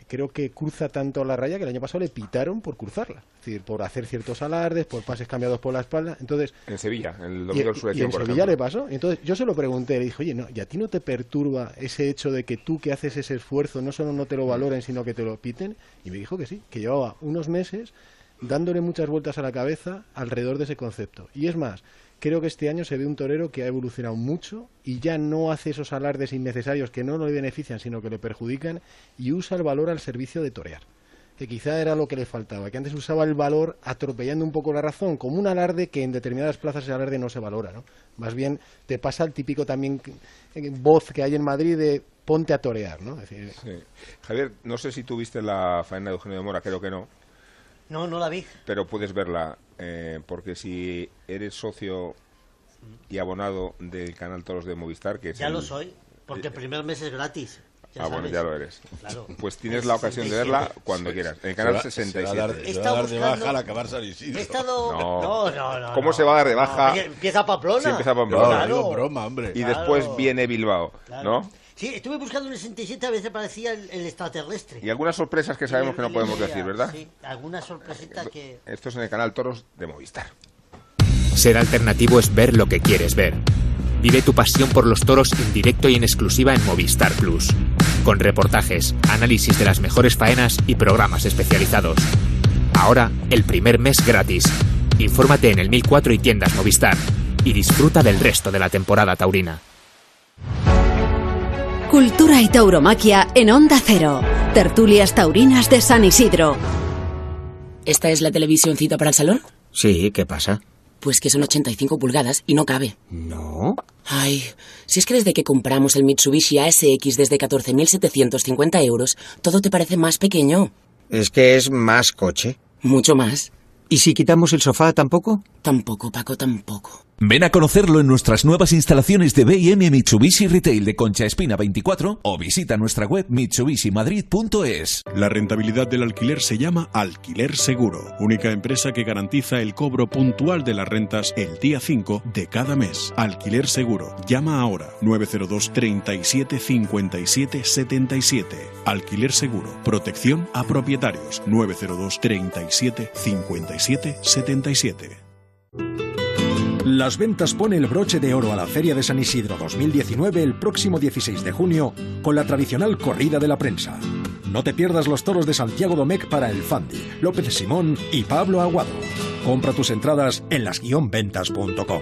creo que cruza tanto la raya que el año pasado le pitaron por cruzarla. Es decir, por hacer ciertos alardes, por pases cambiados por la espalda. Entonces, En Sevilla, el y, domingo del y en por Sevilla le ejemplo. pasó. Entonces yo se lo pregunté, le dije, oye, no, ¿y a ti no te perturba ese hecho de que tú que haces ese esfuerzo no solo no te lo valoren, sino que te lo piten? Y me dijo que sí, que llevaba unos meses dándole muchas vueltas a la cabeza alrededor de ese concepto. Y es más, creo que este año se ve un torero que ha evolucionado mucho y ya no hace esos alardes innecesarios que no le benefician, sino que le perjudican y usa el valor al servicio de torear que quizá era lo que le faltaba, que antes usaba el valor atropellando un poco la razón, como un alarde que en determinadas plazas ese alarde no se valora, ¿no? Más bien te pasa el típico también eh, voz que hay en Madrid de ponte a torear, ¿no? Javier, no sé si tuviste la faena de Eugenio de Mora, creo que no, No, no la vi. pero puedes verla, eh, porque si eres socio y abonado del canal Toros de Movistar, que es Ya el- lo soy, porque el primer mes es gratis. ya ah, bueno, sabes. ya lo eres. Claro. Pues tienes la ocasión de 67. verla cuando quieras, en el Se canal se va a 67. dar- He se va a estado dar de baja al acabar San Isidro. He estado... No. No, no, no. ¿Cómo no. se va a dar de baja? No, Empieza Pamplona. Sí, empieza Pamplona. No, Claro. broma, hombre. Y Claro. después viene Bilbao, Claro. ¿no? Sí, estuve buscando un 67, a veces parecía el, el extraterrestre. Y algunas sorpresas que sabemos que no podemos decir, ¿verdad? Sí, alguna sorpresita que... Esto es en el canal Toros de Movistar. Ser alternativo es ver lo que quieres ver. Vive tu pasión por los toros en directo y en exclusiva en Movistar Plus. Con reportajes, análisis de las mejores faenas y programas especializados. Ahora, el primer mes gratis. Infórmate en el 1004 y tiendas Movistar. Y disfruta del resto de la temporada taurina. Cultura y tauromaquia en Onda Cero. Tertulias taurinas de San Isidro. ¿Esta es la televisioncita para el salón? Sí, ¿qué pasa? Pues que son 85 pulgadas y no cabe. No. Ay, si es que desde que compramos el Mitsubishi ASX desde 14.750 euros, todo te parece más pequeño. Es que es más coche. Mucho más. ¿Y si quitamos el sofá tampoco? Tampoco, Paco, tampoco. Ven a conocerlo en nuestras nuevas instalaciones de B&M Mitsubishi Retail de Concha Espina 24 o visita nuestra web mitsubishimadrid.es. La rentabilidad del alquiler se llama Alquiler Seguro, única empresa que garantiza el cobro puntual de las rentas el día 5 de cada mes. Alquiler Seguro. Llama ahora 902 37 57 77. Alquiler Seguro. Protección a propietarios 902 37 57 77. Las Ventas pone el broche de oro a la Feria de San Isidro 2019 el próximo 16 de junio con la tradicional corrida de la prensa. No te pierdas los toros de Santiago Domecq para el Fandi, López Simón y Pablo Aguado. Compra tus entradas en las-ventas.com.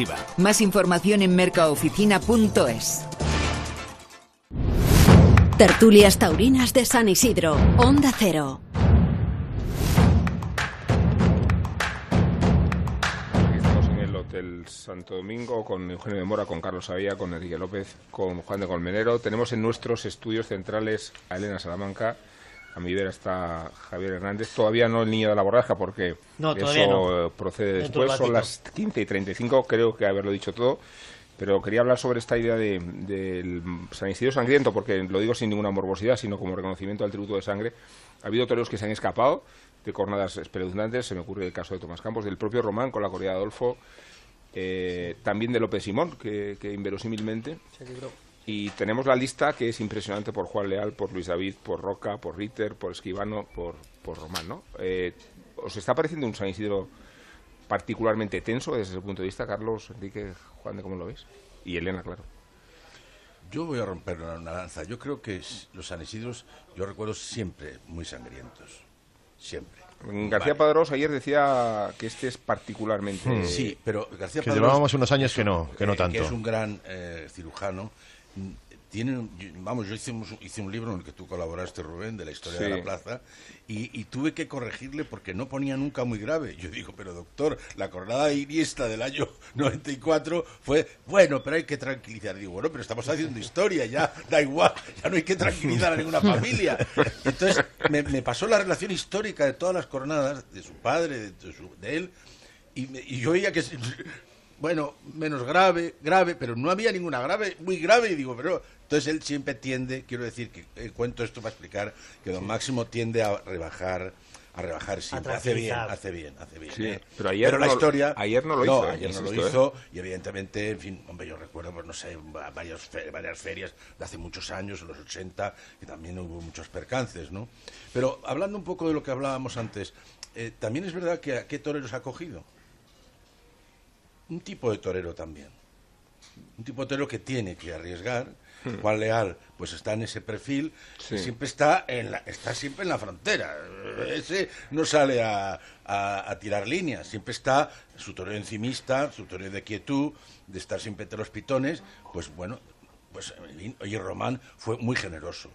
masiva. Más información en mercaoficina.es. Tertulias Taurinas de San Isidro, Onda Cero. Aquí estamos en el Hotel Santo Domingo con Eugenio de Mora, con Carlos Avía, con Enrique López, con Juan de Colmenero. Tenemos en nuestros estudios centrales a Elena Salamanca. A mi vera está Javier Hernández. Todavía no el niño de la borraja porque No, eso no. procede después. del Son las 15 y 35, creo que haberlo dicho todo. Pero quería hablar sobre esta idea de- del San Isidro Sangriento, porque lo digo sin ninguna morbosidad, sino como reconocimiento al tributo de sangre. Ha habido toreros que se han escapado de cornadas espeluznantes, se me ocurre el caso de Tomás Campos, del propio Román con la corrida de Adolfo, eh, también de López Simón, que, que inverosímilmente. Y tenemos la lista que es impresionante por Juan Leal, por Luis David, por Roca, por Ritter, por Esquivano, por, por Román, ¿no? Eh, ¿Os está pareciendo un San Isidro particularmente tenso desde ese punto de vista, Carlos, Enrique, Juan, de cómo lo ves? Y Elena, claro. Yo voy a romper una, una lanza. Yo creo que los San Isidros, yo recuerdo siempre muy sangrientos. Siempre. García Padrós ayer decía que este es particularmente... Sí, pero García Que Padrós- llevábamos unos años que no, que no eh, tanto. Que es un gran eh, cirujano. Tiene, un- yo- vamos, yo hice un, hice un libro en el que tú colaboraste, Rubén, de la historia de la plaza, y, y tuve que corregirle porque no ponía nunca muy grave. Yo digo, pero doctor, la coronada de Iniesta del año 94 fue, bueno, pero hay que tranquilizar. Digo, bueno, pero estamos haciendo historia, ya da igual, ya no hay que tranquilizar a ninguna familia. Entonces, me, me pasó la relación histórica de todas las coronadas, de su padre, de, su- de él, y, me- y yo oía que, bueno, menos grave, grave, pero no había ninguna grave, muy grave, y digo, pero... Entonces él siempre tiende, quiero decir, que eh, cuento esto para explicar, que don Máximo tiende a rebajar, a rebajar siempre. Hace bien, hace bien, hace bien. Sí, ¿eh? pero ayer la no- historia... ayer no lo hizo, eh, ayer no lo insisto, hizo, y evidentemente, en fin, hombre, yo recuerdo, pues no sé, va- varias, fe- varias ferias de hace muchos años, en los 80, que también hubo muchos percances, ¿no? Pero hablando un poco de lo que hablábamos antes, eh, también es verdad que a qué toreros ha cogido. Un tipo de torero también. Un tipo de torero que tiene que arriesgar. Hmm. Juan Leal, pues está en ese perfil, Sí. siempre está en la, está siempre en la frontera. Ese no sale a, a- a tirar líneas, siempre está su torero encimista, su torero de quietud, de estar siempre entre los pitones, pues bueno, pues oye, Román fue muy generoso.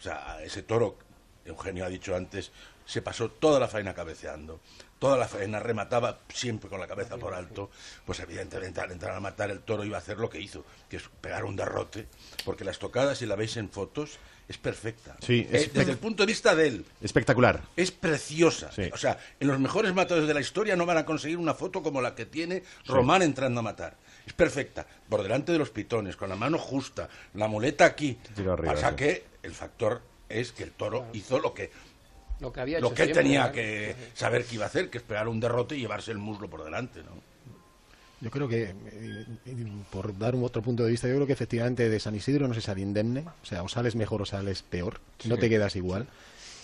O sea, ese toro, Eugenio ha dicho antes, se pasó toda la faena cabeceando. Toda la faena remataba siempre con la cabeza por alto. Pues evidentemente al entrar a matar el toro iba a hacer lo que hizo, que es pegar un derrote. Porque la estocada, si la veis en fotos, es perfecta. Sí, Eh, es desde el punto de vista de él, Espectacular. es preciosa. Sí. O sea, en los mejores matadores de la historia no van a conseguir una foto como la que tiene Román entrando a matar. Es perfecta, por delante de los pitones, con la mano justa, la muleta aquí. Arriba, Pasa sí. que el factor es que el toro hizo lo que Lo que había lo hecho que siempre, tenía ¿verdad? que saber que iba a hacer, que es pegar un derrote y llevarse el muslo por delante, ¿no? Yo creo que, eh, por dar un otro punto de vista, yo creo que efectivamente de San Isidro no se sale indemne. O sea, o sales mejor o sales peor. No te quedas igual.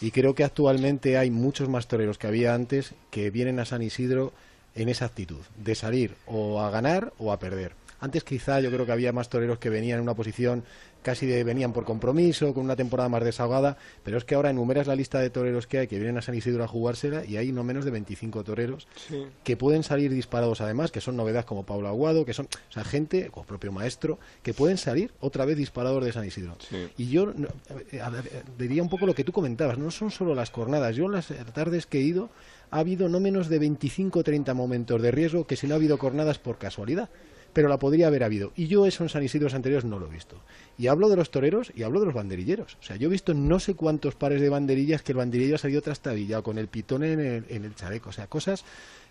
Y creo que actualmente hay muchos más toreros que había antes que vienen a San Isidro en esa actitud, de salir o a ganar o a perder. Antes quizá yo creo que había más toreros que venían en una posición casi de venían por compromiso, con una temporada más desahogada, pero es que ahora enumeras la lista de toreros que hay que vienen a San Isidro a jugársela y hay no menos de 25 toreros que pueden salir disparados además, que son novedades como Pablo Aguado, que son, o sea, gente, como propio maestro, que pueden salir otra vez disparados de San Isidro. Y yo no, eh, a ver, eh, diría un poco lo que tú comentabas, no son solo las cornadas, yo en las tardes que he ido ha habido no menos de 25 o 30 momentos de riesgo que si no ha habido cornadas por casualidad. Pero la podría haber habido. Y yo eso en San Isidro anteriores no lo he visto. Y hablo de los toreros y hablo de los banderilleros. O sea, yo he visto no sé cuántos pares de banderillas que el banderillo ha salido trastabillado con el pitón en el, en el chaleco. O sea, cosas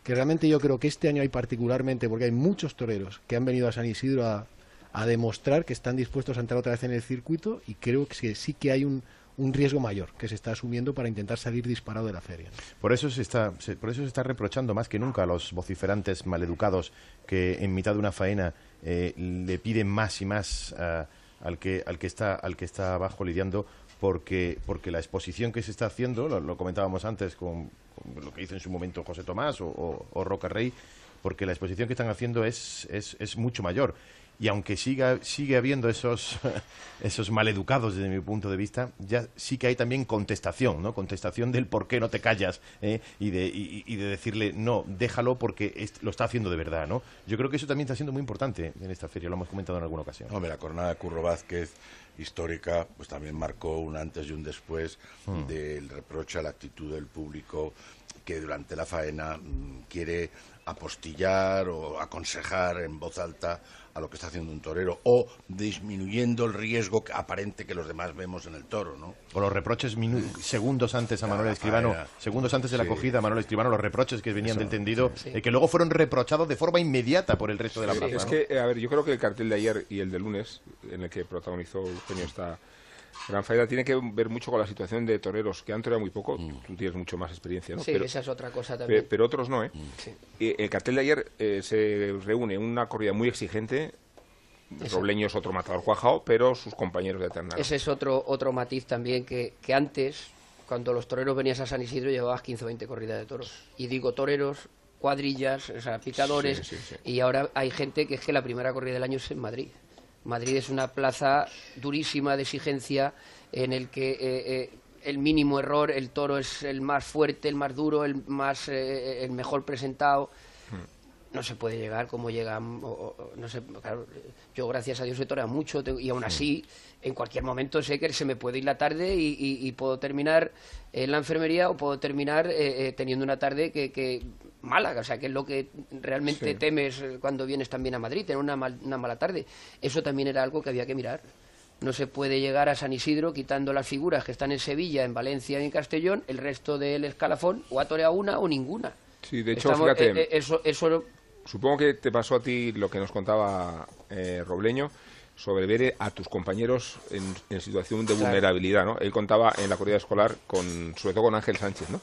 que realmente yo creo que este año hay particularmente, porque hay muchos toreros que han venido a San Isidro a, a demostrar que están dispuestos a entrar otra vez en el circuito y creo que sí que hay un, un riesgo mayor que se está asumiendo para intentar salir disparado de la feria. Por eso se está, se- por eso se está reprochando más que nunca a los vociferantes maleducados que en mitad de una faena eh, le piden más y más ah, al que al que está al que está abajo lidiando porque porque la exposición que se está haciendo lo, lo comentábamos antes con, con lo que hizo en su momento José Tomás o, o- o Roca Rey porque la exposición que están haciendo es, es, es mucho mayor. Y aunque siga, sigue habiendo esos, esos maleducados desde mi punto de vista, ya sí que hay también contestación, ¿no? Contestación del por qué no te callas ¿eh? y, de, y, y de decirle, no, déjalo porque es- lo está haciendo de verdad, ¿no? Yo creo que eso también está siendo muy importante en esta feria, lo hemos comentado en alguna ocasión. Hombre, la cornada de Curro Vázquez, histórica, pues también marcó un antes y un después Hmm. del reproche a la actitud del público que durante la faena mm, quiere apostillar o aconsejar en voz alta a lo que está haciendo un torero o disminuyendo el riesgo que- aparente que los demás vemos en el toro, ¿no? O los reproches minu- segundos antes a Ah, Manuel Escribano, faena. segundos antes de la Sí. acogida a Manuel Escribano, los reproches que venían Eso, del tendido, sí. eh, que luego fueron reprochados de forma inmediata por el resto de la Sí, plaza. es ¿no? que, a ver, yo creo que el cartel de ayer y el de lunes, en el que protagonizó Eugenio esta gran faena, tiene que ver mucho con la situación de toreros que han toreado muy poco. Tú tienes mucho más experiencia, ¿no? Sí, pero, esa es otra cosa también. pero otros no, ¿eh? Sí. Y el cartel de ayer eh, se reúne una corrida muy exigente. Eso. Robleño es otro matador cuajado, pero sus compañeros de ternera. Ese es otro, otro matiz también que, que antes, cuando los toreros venías a San Isidro, llevabas 15 o 20 corridas de toros. Y digo toreros, cuadrillas, o sea, picadores. Sí, sí, sí. Y ahora hay gente que es que la primera corrida del año es en Madrid. Madrid es una plaza durísima de exigencia en el que eh, eh, el mínimo error, el toro es el más fuerte, el más duro, el más eh, el mejor presentado. No se puede llegar como llegan, o- o- no sé, claro, yo gracias a Dios he toreado mucho tengo- y aún así en cualquier momento sé que se me puede ir la tarde y, y- y puedo terminar en la enfermería o puedo terminar teniendo una tarde que, que mala, o sea, que es lo que realmente Sí. temes eh, cuando vienes también a Madrid, tener una, mal- una mala tarde. Eso también era algo que había que mirar. No se puede llegar a San Isidro quitando las figuras que están en Sevilla, en Valencia y en Castellón, el resto del escalafón o ha toreado una o ninguna. Sí, de hecho, Estamos- fíjate, eh, eh, eso, eso supongo que te pasó a ti lo que nos contaba eh, Robleño sobre ver a tus compañeros en, en situación de Claro. vulnerabilidad, ¿no? Él contaba en la corrida escolar, con, sobre todo con Ángel Sánchez, ¿no?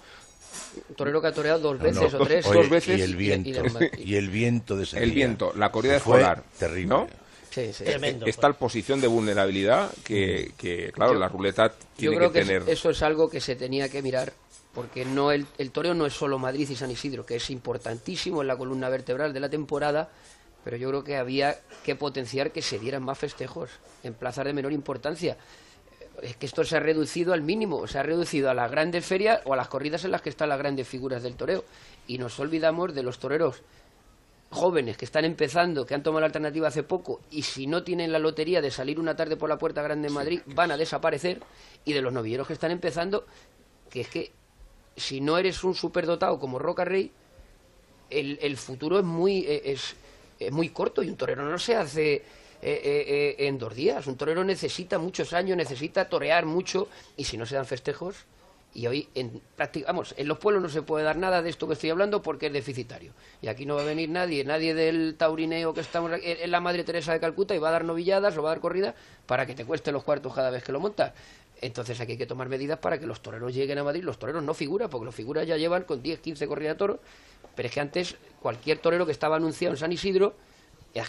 Torero que ha toreado dos No, veces no, o tres. oye, Dos veces. Y el viento, y- y, el viento de ese El día. viento, la corrida escolar, terrible. ¿no? Sí, sí. Es tal posición de vulnerabilidad que, que, claro, Yo- la ruleta Yo tiene creo que que, tener... eso es algo que se tenía que mirar, porque no el, el toreo no es solo Madrid y San Isidro, que es importantísimo en la columna vertebral de la temporada, pero yo creo que había que potenciar que se dieran más festejos en plazas de menor importancia. Es que esto se ha reducido al mínimo, se ha reducido a las grandes ferias o a las corridas en las que están las grandes figuras del toreo. Y nos olvidamos de los toreros jóvenes que están empezando, que han tomado la alternativa hace poco, y si no tienen la lotería de salir una tarde por la Puerta Grande de Madrid, van a desaparecer, y de los novilleros que están empezando, que es que si no eres un superdotado como Roca Rey, el, el futuro es muy, eh, es, es muy corto, y un torero no se hace eh, eh, eh, en dos días, un torero necesita muchos años, necesita torear mucho, y si no se dan festejos, y hoy, en, vamos, en los pueblos no se puede dar nada de esto que estoy hablando porque es deficitario. Y aquí no va a venir nadie, nadie del taurineo que estamos en la Madre Teresa de Calcuta y va a dar novilladas o va a dar corrida para que te cueste los cuartos cada vez que lo montas. Entonces aquí hay que tomar medidas para que los toreros lleguen a Madrid. Los toreros no figuran, porque los figuras ya llevan con 10, 15 corridas de toros. Pero es que antes cualquier torero que estaba anunciado en San Isidro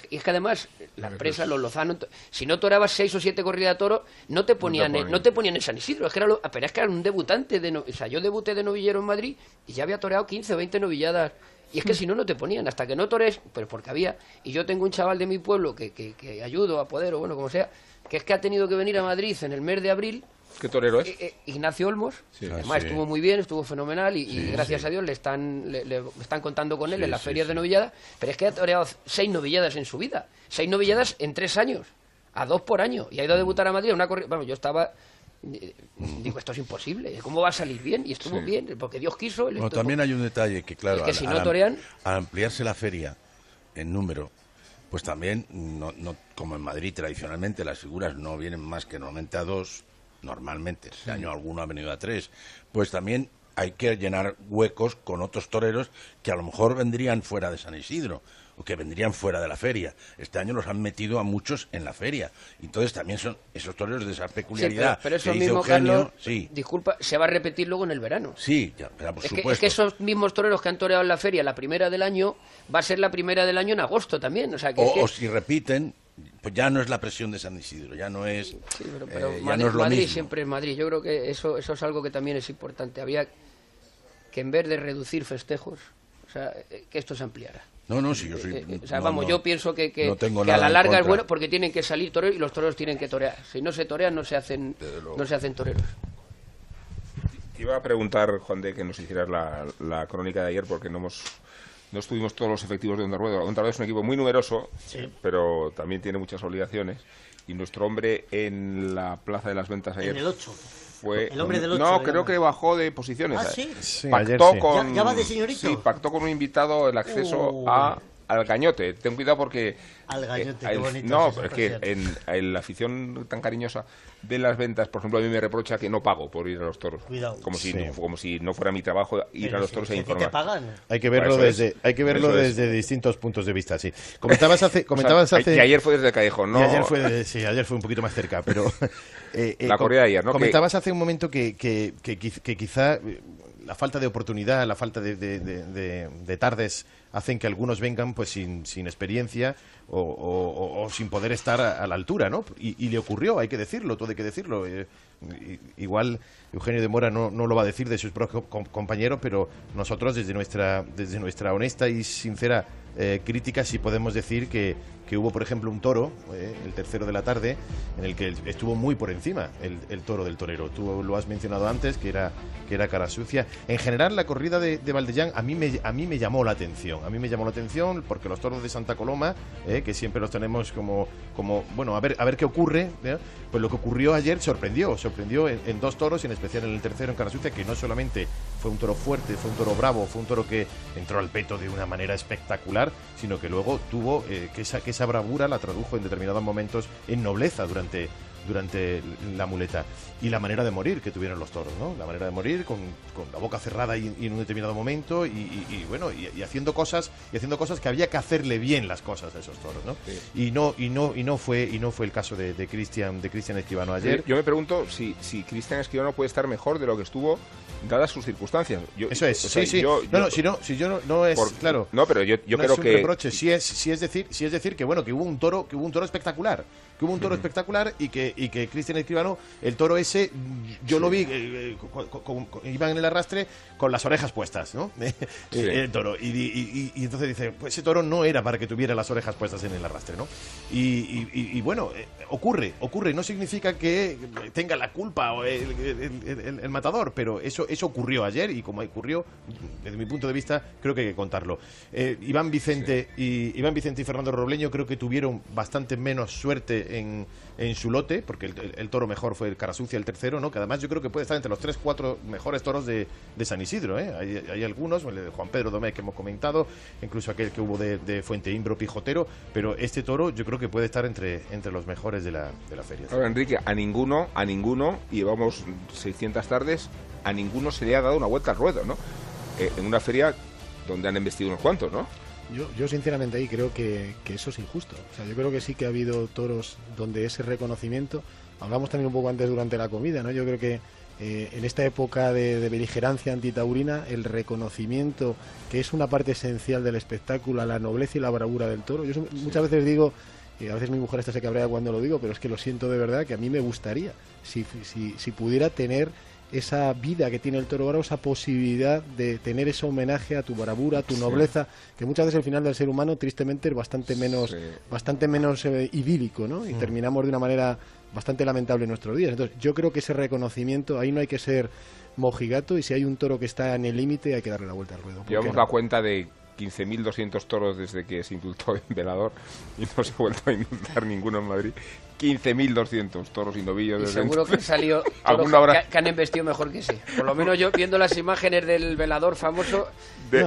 y es que además la empresa, los Lozano, to- si no torabas seis o siete corridas de toro, no te ponían, en, ponían. no te ponían en San Isidro. Es que era lo- pero es que era un debutante. De no- o sea, yo debuté de novillero en Madrid y ya había toreado 15 o 20 novilladas. Y es que si no, no te ponían. Hasta que no tores, pues porque había. Y yo tengo un chaval de mi pueblo que, que, que ayudo a poder, o bueno, como sea, que es que ha tenido que venir a Madrid en el mes de abril ¿Qué torero es? eh, eh, Ignacio Olmos, Sí. además Ah, sí. estuvo muy bien, estuvo fenomenal y, gracias sí. a Dios le están, le, le están contando con él Sí, en las sí, ferias de novillada, pero es que ha toreado seis novilladas en su vida, seis novilladas en tres años, a dos por año, y ha ido a debutar a Madrid a una corrida, bueno, yo estaba, eh, digo, esto es imposible, ¿cómo va a salir bien? Y estuvo Sí. bien, porque Dios quiso. Bueno, estuvo- también hay un detalle que, claro, Es que al- si no torean- al ampliarse la feria en número, pues también, no, no, como en Madrid tradicionalmente las figuras no vienen más que normalmente a dos, normalmente, este año alguno ha venido a tres, pues también hay que llenar huecos con otros toreros que a lo mejor vendrían fuera de San Isidro o que vendrían fuera de la feria. Este año los han metido a muchos en la feria. Entonces también son esos toreros de esa Sí, peculiaridad. pero, pero eso que dice mismo, Eugenio, Carlos, sí, disculpa, se va a repetir luego en el verano. sí, ya, por Es que, supuesto. es que esos mismos toreros que han toreado en la feria, la primera del año, va a ser la primera del año en agosto también. O sea, que, es que- o si repiten, pues ya no es la presión de San Isidro, ya no es, Sí, pero, pero eh, ya Madrid, no es lo Madrid mismo. siempre es Madrid. Yo creo que eso, eso es algo que también es importante. Había que en vez de reducir festejos, o sea, eh, que esto se ampliara. No, no, si yo soy... Eh, eh, o sea, no, vamos, no, yo pienso que, que, no tengo que a la larga es bueno porque tienen que salir toreros y los toreros tienen que torear. Si no se torean, no se hacen, no se hacen toreros. Te iba a preguntar, Juan de, que nos hicieras la, la crónica de ayer porque no hemos no estuvimos todos los efectivos de Onda Rueda. Onda Rueda es un equipo muy numeroso, Sí. pero también tiene muchas obligaciones. Y nuestro hombre en la Plaza de las Ventas ayer En el 8. fue... El hombre del ocho, No, le creo que bajó de posiciones. Ah, ¿sí? Sí, pactó ayer sí. con... ¿Ya- ya va de señorito? Sí, pactó con un invitado el acceso Uh. a al gañote. Ten cuidado porque... Al gañote, eh, qué el- bonito No, es esa pero es que en, en la afición tan cariñosa de las ventas, por ejemplo, a mí me reprocha que no pago por ir a los toros. Cuidado. Como si, Sí. no, como si no fuera mi trabajo ir Pero a los si- toros si e ti te informar. pagan. Hay que verlo Eso es. desde, hay que verlo es. desde distintos puntos de vista, sí. Comentabas hace, O sea, comentabas hace que ayer fue desde el Callejón, ¿no? Y ayer fue, de- sí, ayer fue un poquito más cerca, pero... eh, eh, La corrida de ayer, ¿no? Comentabas hace un momento que, que, que, que quizá eh, la falta de oportunidad, la falta de, de- de- de- de tardes hacen que algunos vengan pues sin, sin experiencia o, o- sin poder estar a, la altura, ¿no? Y, le ocurrió, hay que decirlo, todo hay que decirlo. eh, igual Eugenio de Mora no, no lo va a decir de sus propios com- compañeros, pero nosotros desde nuestra, desde nuestra honesta y sincera eh, crítica sí podemos decir que, que hubo, por ejemplo, un toro, eh, el tercero de la tarde, en el que estuvo muy por encima el, el toro del torero. Tú lo has mencionado antes, que era, que era cara sucia. En general, la corrida de, de Valdellán a mí, me, a mí me llamó la atención. A mí me llamó la atención porque los toros de Santa Coloma, eh, que siempre los tenemos como, como bueno, a ver, a ver qué ocurre, ¿eh? pues lo que ocurrió ayer sorprendió, sorprendió en, dos toros, en especial en el tercero, en cara sucia, que no solamente fue un toro fuerte, fue un toro bravo, fue un toro que entró al peto de una manera espectacular, sino que luego tuvo eh, que, esa, que esa bravura la tradujo en determinados momentos en nobleza durante, durante la muleta. Y la manera de morir que tuvieron los toros, ¿no? La manera de morir con, con la boca cerrada y, y en un determinado momento y, y- y, bueno, y, haciendo cosas y haciendo cosas que había que hacerle bien las cosas a esos toros, ¿no? Y no y no y no fue y no fue el caso de de Cristian de Cristian Escribano ayer. Yo me pregunto si, si Cristian Escribano puede estar mejor de lo que estuvo, dadas sus circunstancias. Yo- Eso es, o sea, sí, sí. yo- no, yo- no, si no, si yo no, no es, por- claro. No, pero yo, yo no creo es un que. reproche, sí es, sí es decir, sí es decir que bueno, que hubo un toro, que hubo un toro espectacular, que hubo un toro espectacular y que y que Cristian Escribano, el toro ese, yo lo vi, eh, eh, con- con- con- iban en el arrastre con las orejas puestas, ¿no? Sí. el toro y, y- y- y entonces dice, pues ese toro no era para que tuviera las orejas puestas en el arrastre, ¿no? Y, bueno, eh, ocurre, ocurre, no significa que tenga la culpa o el, el- el- el matador, pero eso eso ocurrió ayer y como ocurrió, desde mi punto de vista, creo que hay que contarlo. Eh, Iván Vicente y Iván Vicente y Fernando Robleño creo que tuvieron bastante menos suerte en, su lote, porque el, toro mejor fue el Carasucia, el tercero, ¿no? Que además yo creo que puede estar entre los tres, cuatro mejores toros de, de San Isidro, ¿eh? Hay, algunos, el de Juan Pedro Domé que hemos comentado, incluso aquel que hubo de, Fuente Imbro Pijotero, pero este toro yo creo que puede estar entre, entre los mejores de la, de la feria. Ahora, Enrique, a ninguno, a ninguno, llevamos 600 tardes, a ninguno se le ha dado una vuelta al ruedo, ¿no? Eh, en una feria donde han investido unos cuantos, ¿no? Yo, yo sinceramente ahí creo que, que eso es injusto. O sea, yo creo que sí que ha habido toros donde ese reconocimiento, hablamos también un poco antes durante la comida, ¿no? Yo creo que eh, en esta época de, de beligerancia antitaurina, el reconocimiento, que es una parte esencial del espectáculo, a la nobleza y la bravura del toro. Yo muchas veces digo, y a veces mi mujer hasta se cabrea cuando lo digo, pero es que lo siento de verdad, que a mí me gustaría, si, si, si pudiera tener esa vida que tiene el toro bravo, esa posibilidad de tener ese homenaje a tu bravura, a tu Sí. nobleza, que muchas veces el final del ser humano tristemente es bastante menos, Sí. bastante menos eh, idílico, ¿no? Y Mm. terminamos de una manera bastante lamentable en nuestros días. Entonces, yo creo que ese reconocimiento, ahí no hay que ser mojigato y si hay un toro que está en el límite hay que darle la vuelta al ruedo. ¿por qué Llevamos no? la cuenta de 15.200 toros desde que se indultó en Velador y no se ha vuelto a indultar ninguno en Madrid. 15.200 toros y novillos. Y seguro que han salido toros habrá- que han embestido mejor que sí. Por lo menos yo, viendo las imágenes del velador famoso, De-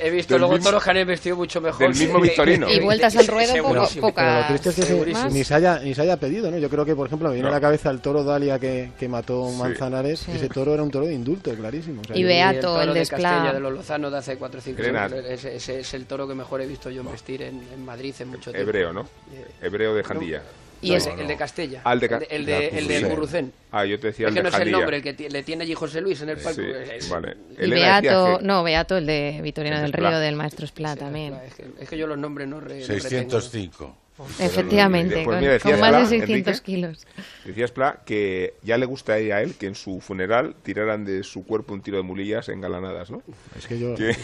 he, visto luego mismo- toros que han embestido mucho mejor. del mismo Victorino. Y vueltas al ruedo, poco- Segurísimo. poca- Pero lo triste es que se- ni, se haya, ni se haya pedido, ¿no? Yo creo que, por ejemplo, me viene No. a la cabeza el toro Dalia que, que mató. Manzanares. Sí. Ese toro era un toro de indulto, clarísimo. O sea, Y Beato, el el de Castella de los Lozanos de hace 4 o 5 Elena. años. Ese, ese es el toro que mejor he visto yo embestir en, en Madrid en mucho tiempo. Hebreo, ¿no? Eh, Hebreo de Jandilla. Y ese, el de Castella. Ah, el de, Ca- el de, el de Sí. Gurrucén. Ah, yo te decía Es el que de no es el nombre, el que le tiene allí José Luis en el palco. Sí, Es- vale. Y Beato, que- no, Beato, el de Vitorino El del. Río, del Maestro Esplá también. Es que, es que yo los nombres no, re, no 605. Efectivamente, Pues con, mira, decía con más de Esplá, 600 Enrique, kilos. Decía Spla que ya le gustaría a él que en su funeral tiraran de su cuerpo un tiro de mulillas engalanadas, ¿no? Es que yo, Que-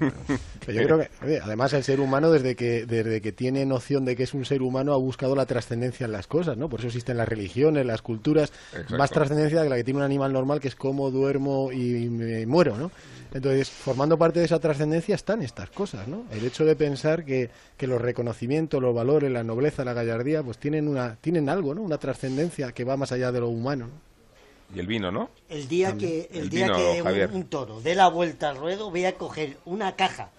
yo creo que, oye, además el ser humano desde que desde que tiene noción de que es un ser humano ha buscado la trascendencia en las cosas, ¿no? Por eso existen las religiones, las culturas, Exacto. más trascendencia que la que tiene un animal normal que es como duermo y me muero, ¿no? Entonces, formando parte de esa trascendencia están estas cosas, ¿no? El hecho de pensar que, que los reconocimientos, los valores, la nobleza, la gallardía, pues tienen una tienen algo, ¿no? Una trascendencia que va más allá de lo humano. ¿no? Y el vino, ¿no? El día También. que, el El día vino, que un- toro dé la vuelta al ruedo, voy a coger una caja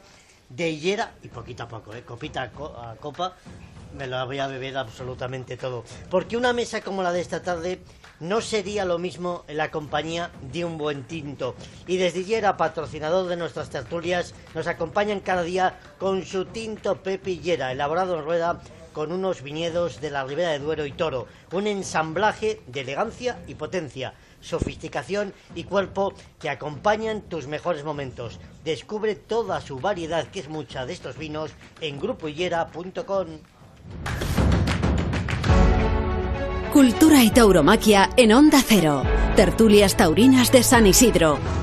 de higuera, y poquito a poco, ¿eh? copita a, co- a copa, me la voy a beber absolutamente todo. Porque una mesa como la de esta tarde no sería lo mismo en la compañía de un buen tinto. Y desde Higuera, patrocinador de nuestras tertulias, nos acompañan cada día con su tinto Pepe Higuera, elaborado en rueda con unos viñedos de la Ribera de Duero y Toro. Un ensamblaje de elegancia y potencia, sofisticación y cuerpo que acompañan tus mejores momentos. Descubre toda su variedad, que es mucha, de estos vinos en grupohillera.com. Cultura y tauromaquia en Onda Cero. Tertulias taurinas de San Isidro.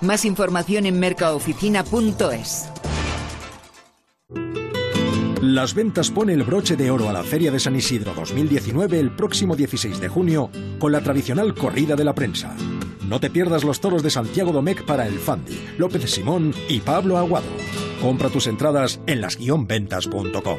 Más información en mercaoficina.es. Las Ventas pone el broche de oro a la Feria de San Isidro 2019 el próximo 16 de junio con la tradicional corrida de la prensa. No te pierdas los toros de Santiago Domecq para el Fandi, López Simón y Pablo Aguado. Compra tus entradas en las-ventas.com.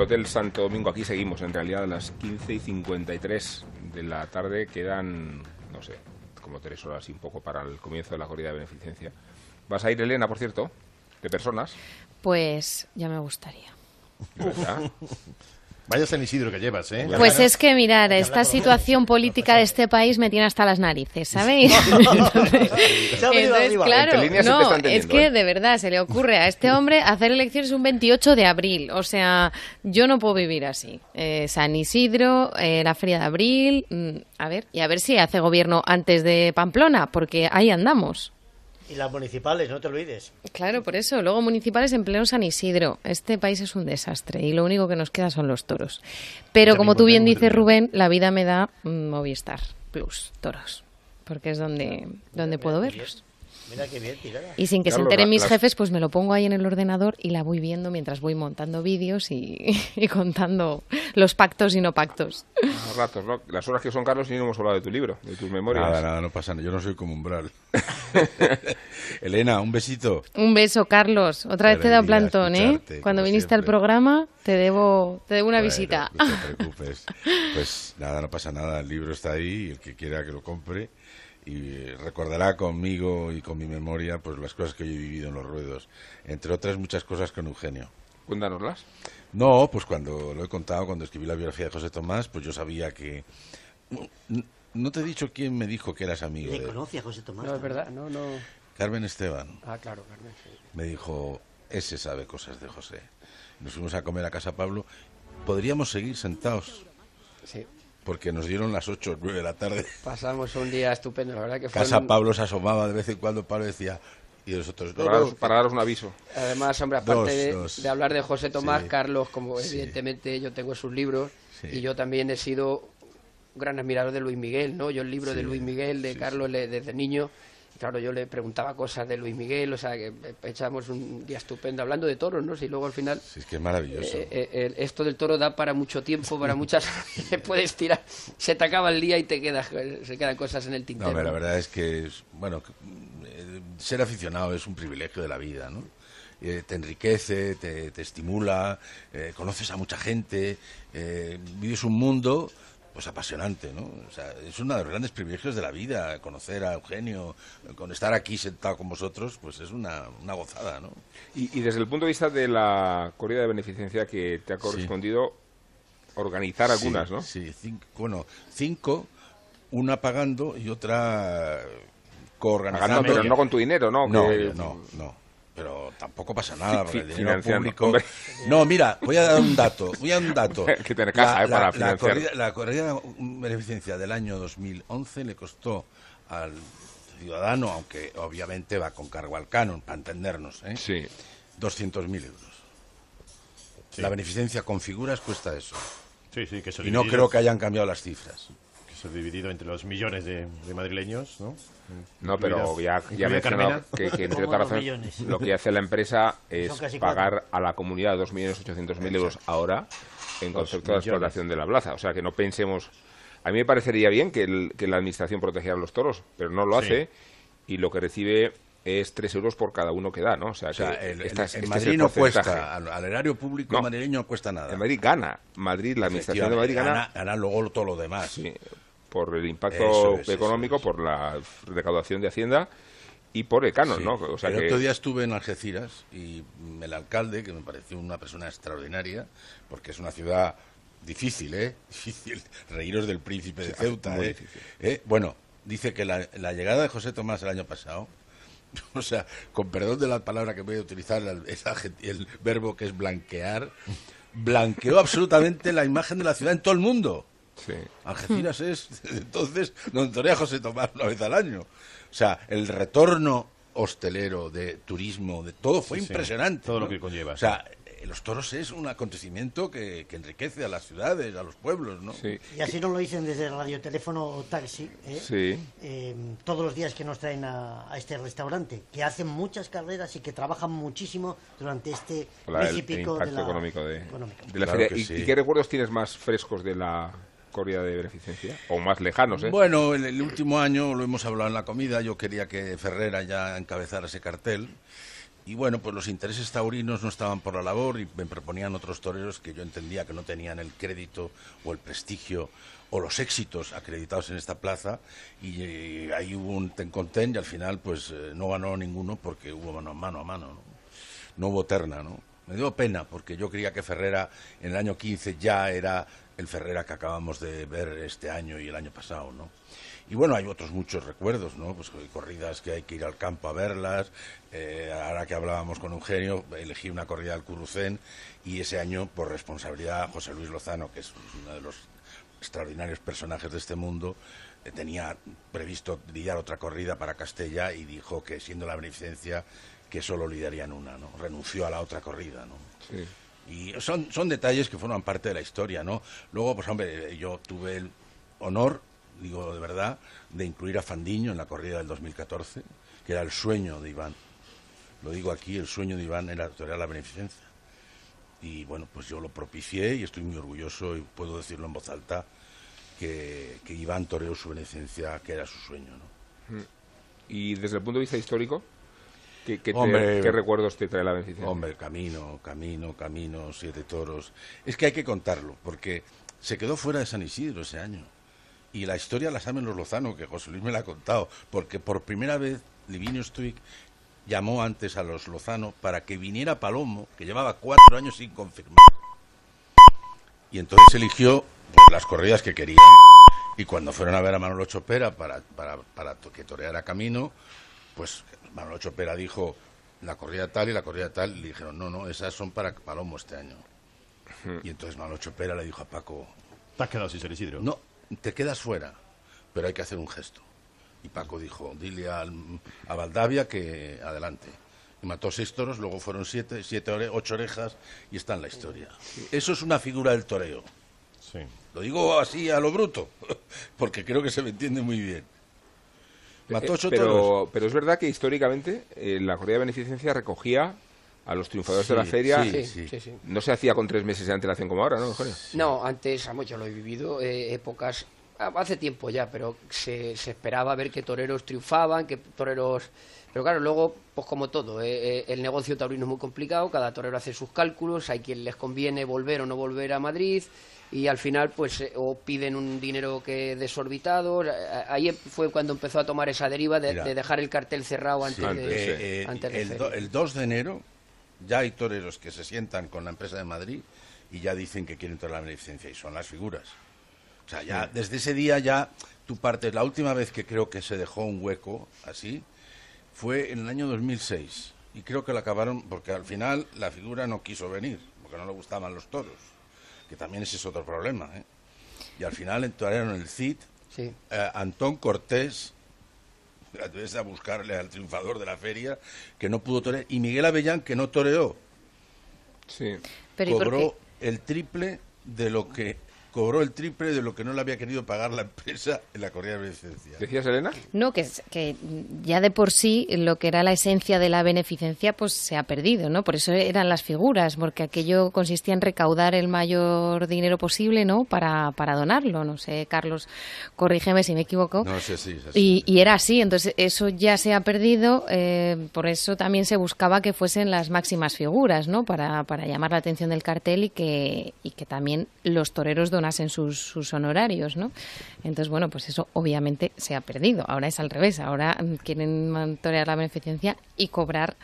El Hotel Santo Domingo. Aquí seguimos, en realidad, a las 15 y 53 de la tarde. Quedan, no sé, como tres horas y un poco para el comienzo de la corrida de beneficencia. ¿Vas a ir, Elena, por cierto? ¿De personas? Pues ya me gustaría. Vaya San Isidro que llevas, ¿eh? Pues es que mirar, esta situación política de este país me tiene hasta las narices, ¿sabéis? Entonces, entonces, claro, no, es que ¿eh? de verdad se le ocurre a este hombre hacer elecciones un 28 de abril. O sea, yo no puedo vivir así. Eh, San Isidro, eh, la Feria de Abril, mm, a ver, y a ver si hace gobierno antes de Pamplona, porque ahí andamos. Y las municipales, no te olvides. Claro, por eso. Luego municipales en pleno San Isidro. Este país es un desastre y lo único que nos queda son los toros. Pero como tú bien dices, Rubén, la vida me da mm, Movistar Plus, toros. Porque es donde, donde puedo verlos. Mira qué bien tirada. Y sin que se enteren la- mis jefes, pues me lo pongo ahí en el ordenador y la voy viendo mientras voy montando vídeos y, y contando los pactos y no pactos. A ratos, ¿no? Las horas que son, Carlos, y no hemos hablado de tu libro, de tus memorias. Nada, nada, no pasa nada. Yo no soy como umbral. Elena, un besito. Un beso, Carlos. Otra vez te he dado plantón, ¿eh? Cuando viniste al programa, te debo, te debo una Bueno, visita. No te preocupes. Pues nada, no pasa nada. El libro está ahí, y el que quiera que lo compre. Y recordará conmigo y con mi memoria pues las cosas que yo he vivido en los ruedos. Entre otras muchas cosas con Eugenio. Cuéntanoslas. No, pues cuando lo he contado, cuando escribí la biografía de José Tomás, pues yo sabía que... No te he dicho quién me dijo que eras amigo Le de conoce a José Tomás. No, es verdad, no, no. Carmen Esteban. Ah, claro, Carmen. sí. Me dijo, ese sabe cosas de José. Nos fuimos a comer a casa Pablo. Podríamos seguir sentados, Sí. Porque nos dieron las 8 o 9 de la tarde. Pasamos un día estupendo, la verdad que fue. Casa un- Pablo se asomaba de vez en cuando, Pablo decía, y nosotros, no, Para, daros, para daros un aviso. Además, hombre, aparte Dos, de, dos. de hablar de José Tomás, Sí. Carlos, como Sí. evidentemente yo tengo sus libros, Sí. y yo también he sido un gran admirador de Luis Miguel, ¿no? Yo el libro de Sí, Luis Miguel, de sí, Carlos, le- desde niño, claro, yo le preguntaba cosas de Luis Miguel, o sea, que echamos un día estupendo hablando de toros, ¿no? Si luego al final... Sí, es que es maravilloso. eh, eh, esto del toro da para mucho tiempo, para muchas... puedes tirar, se te acaba el día y te quedas, se quedan cosas en el No, tintero. hombre, la verdad es que, es- bueno, eh, ser aficionado es un privilegio de la vida, ¿no? Eh, te enriquece, te, te estimula, conoces a mucha gente, eh, vives un mundo pues apasionante, ¿no? O sea, es uno de los grandes privilegios de la vida, conocer a Eugenio, con estar aquí sentado con vosotros, pues es una, una gozada, ¿no? Y, y desde el punto de vista de la corrida de beneficencia que te ha correspondido organizar algunas, Sí, ¿no? Sí, cinco, bueno, cinco, una pagando y otra coorganizando. Pagando, pero no con tu dinero, ¿no? No, Que- no, no. Pero tampoco pasa nada, porque el dinero público... hombre. No, mira, voy a dar un dato, voy a dar un dato. Que tener caja, eh, para la, financiar. corrida, la corrida de beneficencia del año 2011 le costó al ciudadano, aunque obviamente va con cargo al canon, para entendernos, ¿eh? Sí. 200.000 euros. La beneficencia con figuras cuesta eso. Sí, sí, que Y no creo que hayan cambiado las cifras. Dividido entre los millones de, de madrileños, ¿no? No, pero ya, ya mencionado que, que entre otras razones lo que hace la empresa es pagar a la comunidad 2.800.000 euros ahora en concepto de explotación de la plaza. O sea, que no pensemos... A mí me parecería bien que, el- que la administración protegiera a los toros, pero no lo Sí. hace y lo que recibe es 3 euros por cada uno que da, ¿no? O sea, O sea, que el, esta el- es- en este Madrid no cuesta, al, al erario público No. madrileño no cuesta nada. En Madrid gana. Madrid, la administración de Madrid gana, gana luego todo lo demás. sí, por el impacto es, económico, es. por la recaudación de Hacienda y por el canon, Sí. ¿no? O sea el que... otro día estuve en Algeciras y el alcalde, que me pareció una persona extraordinaria, porque es una ciudad difícil, ¿eh? Difícil. Reíros del príncipe de Sí, Ceuta, ¿eh? ¿Eh? Bueno, dice que la, la llegada de José Tomás el año pasado, o sea, con perdón de la palabra que voy a utilizar, el verbo que es blanquear, blanqueó absolutamente la imagen de la ciudad en todo el mundo. Sí. Algeciras es, entonces, donde torea José Tomás una vez al año. O sea, el retorno hostelero, de turismo, de todo fue Sí, sí. impresionante. Todo lo que conlleva, O sea, eh, los toros es un acontecimiento que, que enriquece a las ciudades, a los pueblos, ¿no? Sí. Y así nos lo dicen desde el radioteléfono o taxi, ¿eh? Sí. Eh, todos los días que nos traen a, a este restaurante, que hacen muchas carreras y que trabajan muchísimo durante este la- mes el, y el pico de la, económico de, económico. de la Claro feria. que ¿Y, sí. y qué recuerdos tienes más frescos de la corrida de beneficencia? O más lejanos, ¿eh? Bueno, el, último año lo hemos hablado en la comida. Yo quería que Ferrera ya encabezara ese cartel. Y bueno, pues los intereses taurinos no estaban por la labor y me proponían otros toreros que yo entendía que no tenían el crédito o el prestigio o los éxitos acreditados en esta plaza. Y, eh, ahí hubo un ten con ten y al final pues eh, no ganó ninguno porque hubo mano, mano a mano. ¿no? no hubo terna, ¿no? Me dio pena porque yo creía que Ferrera en el año 15 ya era el Ferrera que acabamos de ver este año y el año pasado, ¿no? Y bueno, hay otros muchos recuerdos, ¿no? Pues hay corridas que hay que ir al campo a verlas. Eh, ahora que hablábamos con Eugenio, elegí una corrida al Curucén y ese año, por responsabilidad, José Luis Lozano, que es uno de los extraordinarios personajes de este mundo, eh, tenía previsto lidiar otra corrida para Castella y dijo que siendo la beneficencia que solo lidiarían una, ¿no? Renunció a la otra corrida, ¿no? Y son, son detalles que forman parte de la historia, ¿no? Luego, pues hombre, yo tuve el honor, digo de verdad, de incluir a Fandiño en la corrida del 2014, que era el sueño de Iván. Lo digo aquí, el sueño de Iván era torear la beneficencia. Y bueno, pues yo lo propicié y estoy muy orgulloso y puedo decirlo en voz alta que, que Iván toreó su beneficencia, que era su sueño, ¿no? Mm. Y desde el punto de vista histórico, ¿qué, qué te- Hombre, qué recuerdos te trae la beneficencia? Hombre, camino, camino, camino, siete toros. Es que hay que contarlo, porque se quedó fuera de San Isidro ese año. Y la historia la saben los Lozano, que José Luis me la ha contado, porque por primera vez Livinio Stuick llamó antes a los Lozano para que viniera Palomo, que llevaba cuatro años sin confirmar. Y entonces eligió pues, las corridas que querían. Y cuando fueron a ver a Manolo Chopera para, para, para que toreara camino, pues Manolo Chopera dijo la corrida tal y la corrida tal. Y le dijeron, no, no, esas son para Palomo este año. Y entonces Manolo Chopera le dijo a Paco, ¿Te has quedado sin Isidro? no, te quedas fuera, pero hay que hacer un gesto. Y Paco dijo, dile al- a Valdavia que adelante. Y mató seis toros, luego fueron siete, siete ore- ocho orejas y está en la historia. Eso es una figura del toreo. Sí. Lo digo así a lo bruto, porque creo que se me entiende muy bien. Mató ocho toros. pero, pero es verdad que históricamente eh, la corrida de beneficencia recogía a los triunfadores de la feria. sí, Sí, sí, sí. No se hacía con tres meses de antelación como ahora, ¿no, Eugenio? No, antes, vamos, yo lo he vivido, eh, épocas, hace tiempo ya, pero se, se esperaba ver que toreros triunfaban, que toreros... Pero claro, luego, pues como todo, eh, eh, el negocio taurino es muy complicado, cada torero hace sus cálculos, hay quien les conviene volver o no volver a Madrid, y al final, pues, eh, o piden un dinero que desorbitado. eh, Ahí fue cuando empezó a tomar esa deriva de, Mira. de dejar el cartel cerrado antes, Sí, de, eh, eh, antes de el, do- el 2 de enero ya hay toreros que se sientan con la empresa de Madrid y ya dicen que quieren torear la beneficencia y son las figuras. O sea, ya desde ese día ya tú partes. La última vez que creo que se dejó un hueco así fue en el año 2006 y creo que lo acabaron porque al final la figura no quiso venir porque no le gustaban los toros, que también ese es otro problema. ¿eh? Y al final entraron el CID, Sí. eh, Antón Cortés, ves a buscarle al triunfador de la feria, que no pudo torear, y Miguel Avellán, que no toreó. Sí. Pero ¿y por cobró el triple de lo que cobró el triple de lo que no le había querido pagar la empresa en la corrida de beneficencia. ¿Decías, Elena? No, que, que ya de por sí lo que era la esencia de la beneficencia pues se ha perdido, ¿no? Por eso eran las figuras, porque aquello consistía en recaudar el mayor dinero posible, ¿no? Para, para donarlo, no sé, Carlos, corrígeme si me equivoco. No sé si es así. Y, y era así, entonces eso ya se ha perdido, eh, por eso también se buscaba que fuesen las máximas figuras, ¿no? Para, para llamar la atención del cartel y que, y que también los toreros donasen sus, sus honorarios, ¿no? Entonces, bueno, pues eso obviamente se ha perdido. Ahora es al revés, ahora mm, quieren man- torear la beneficencia y cobrar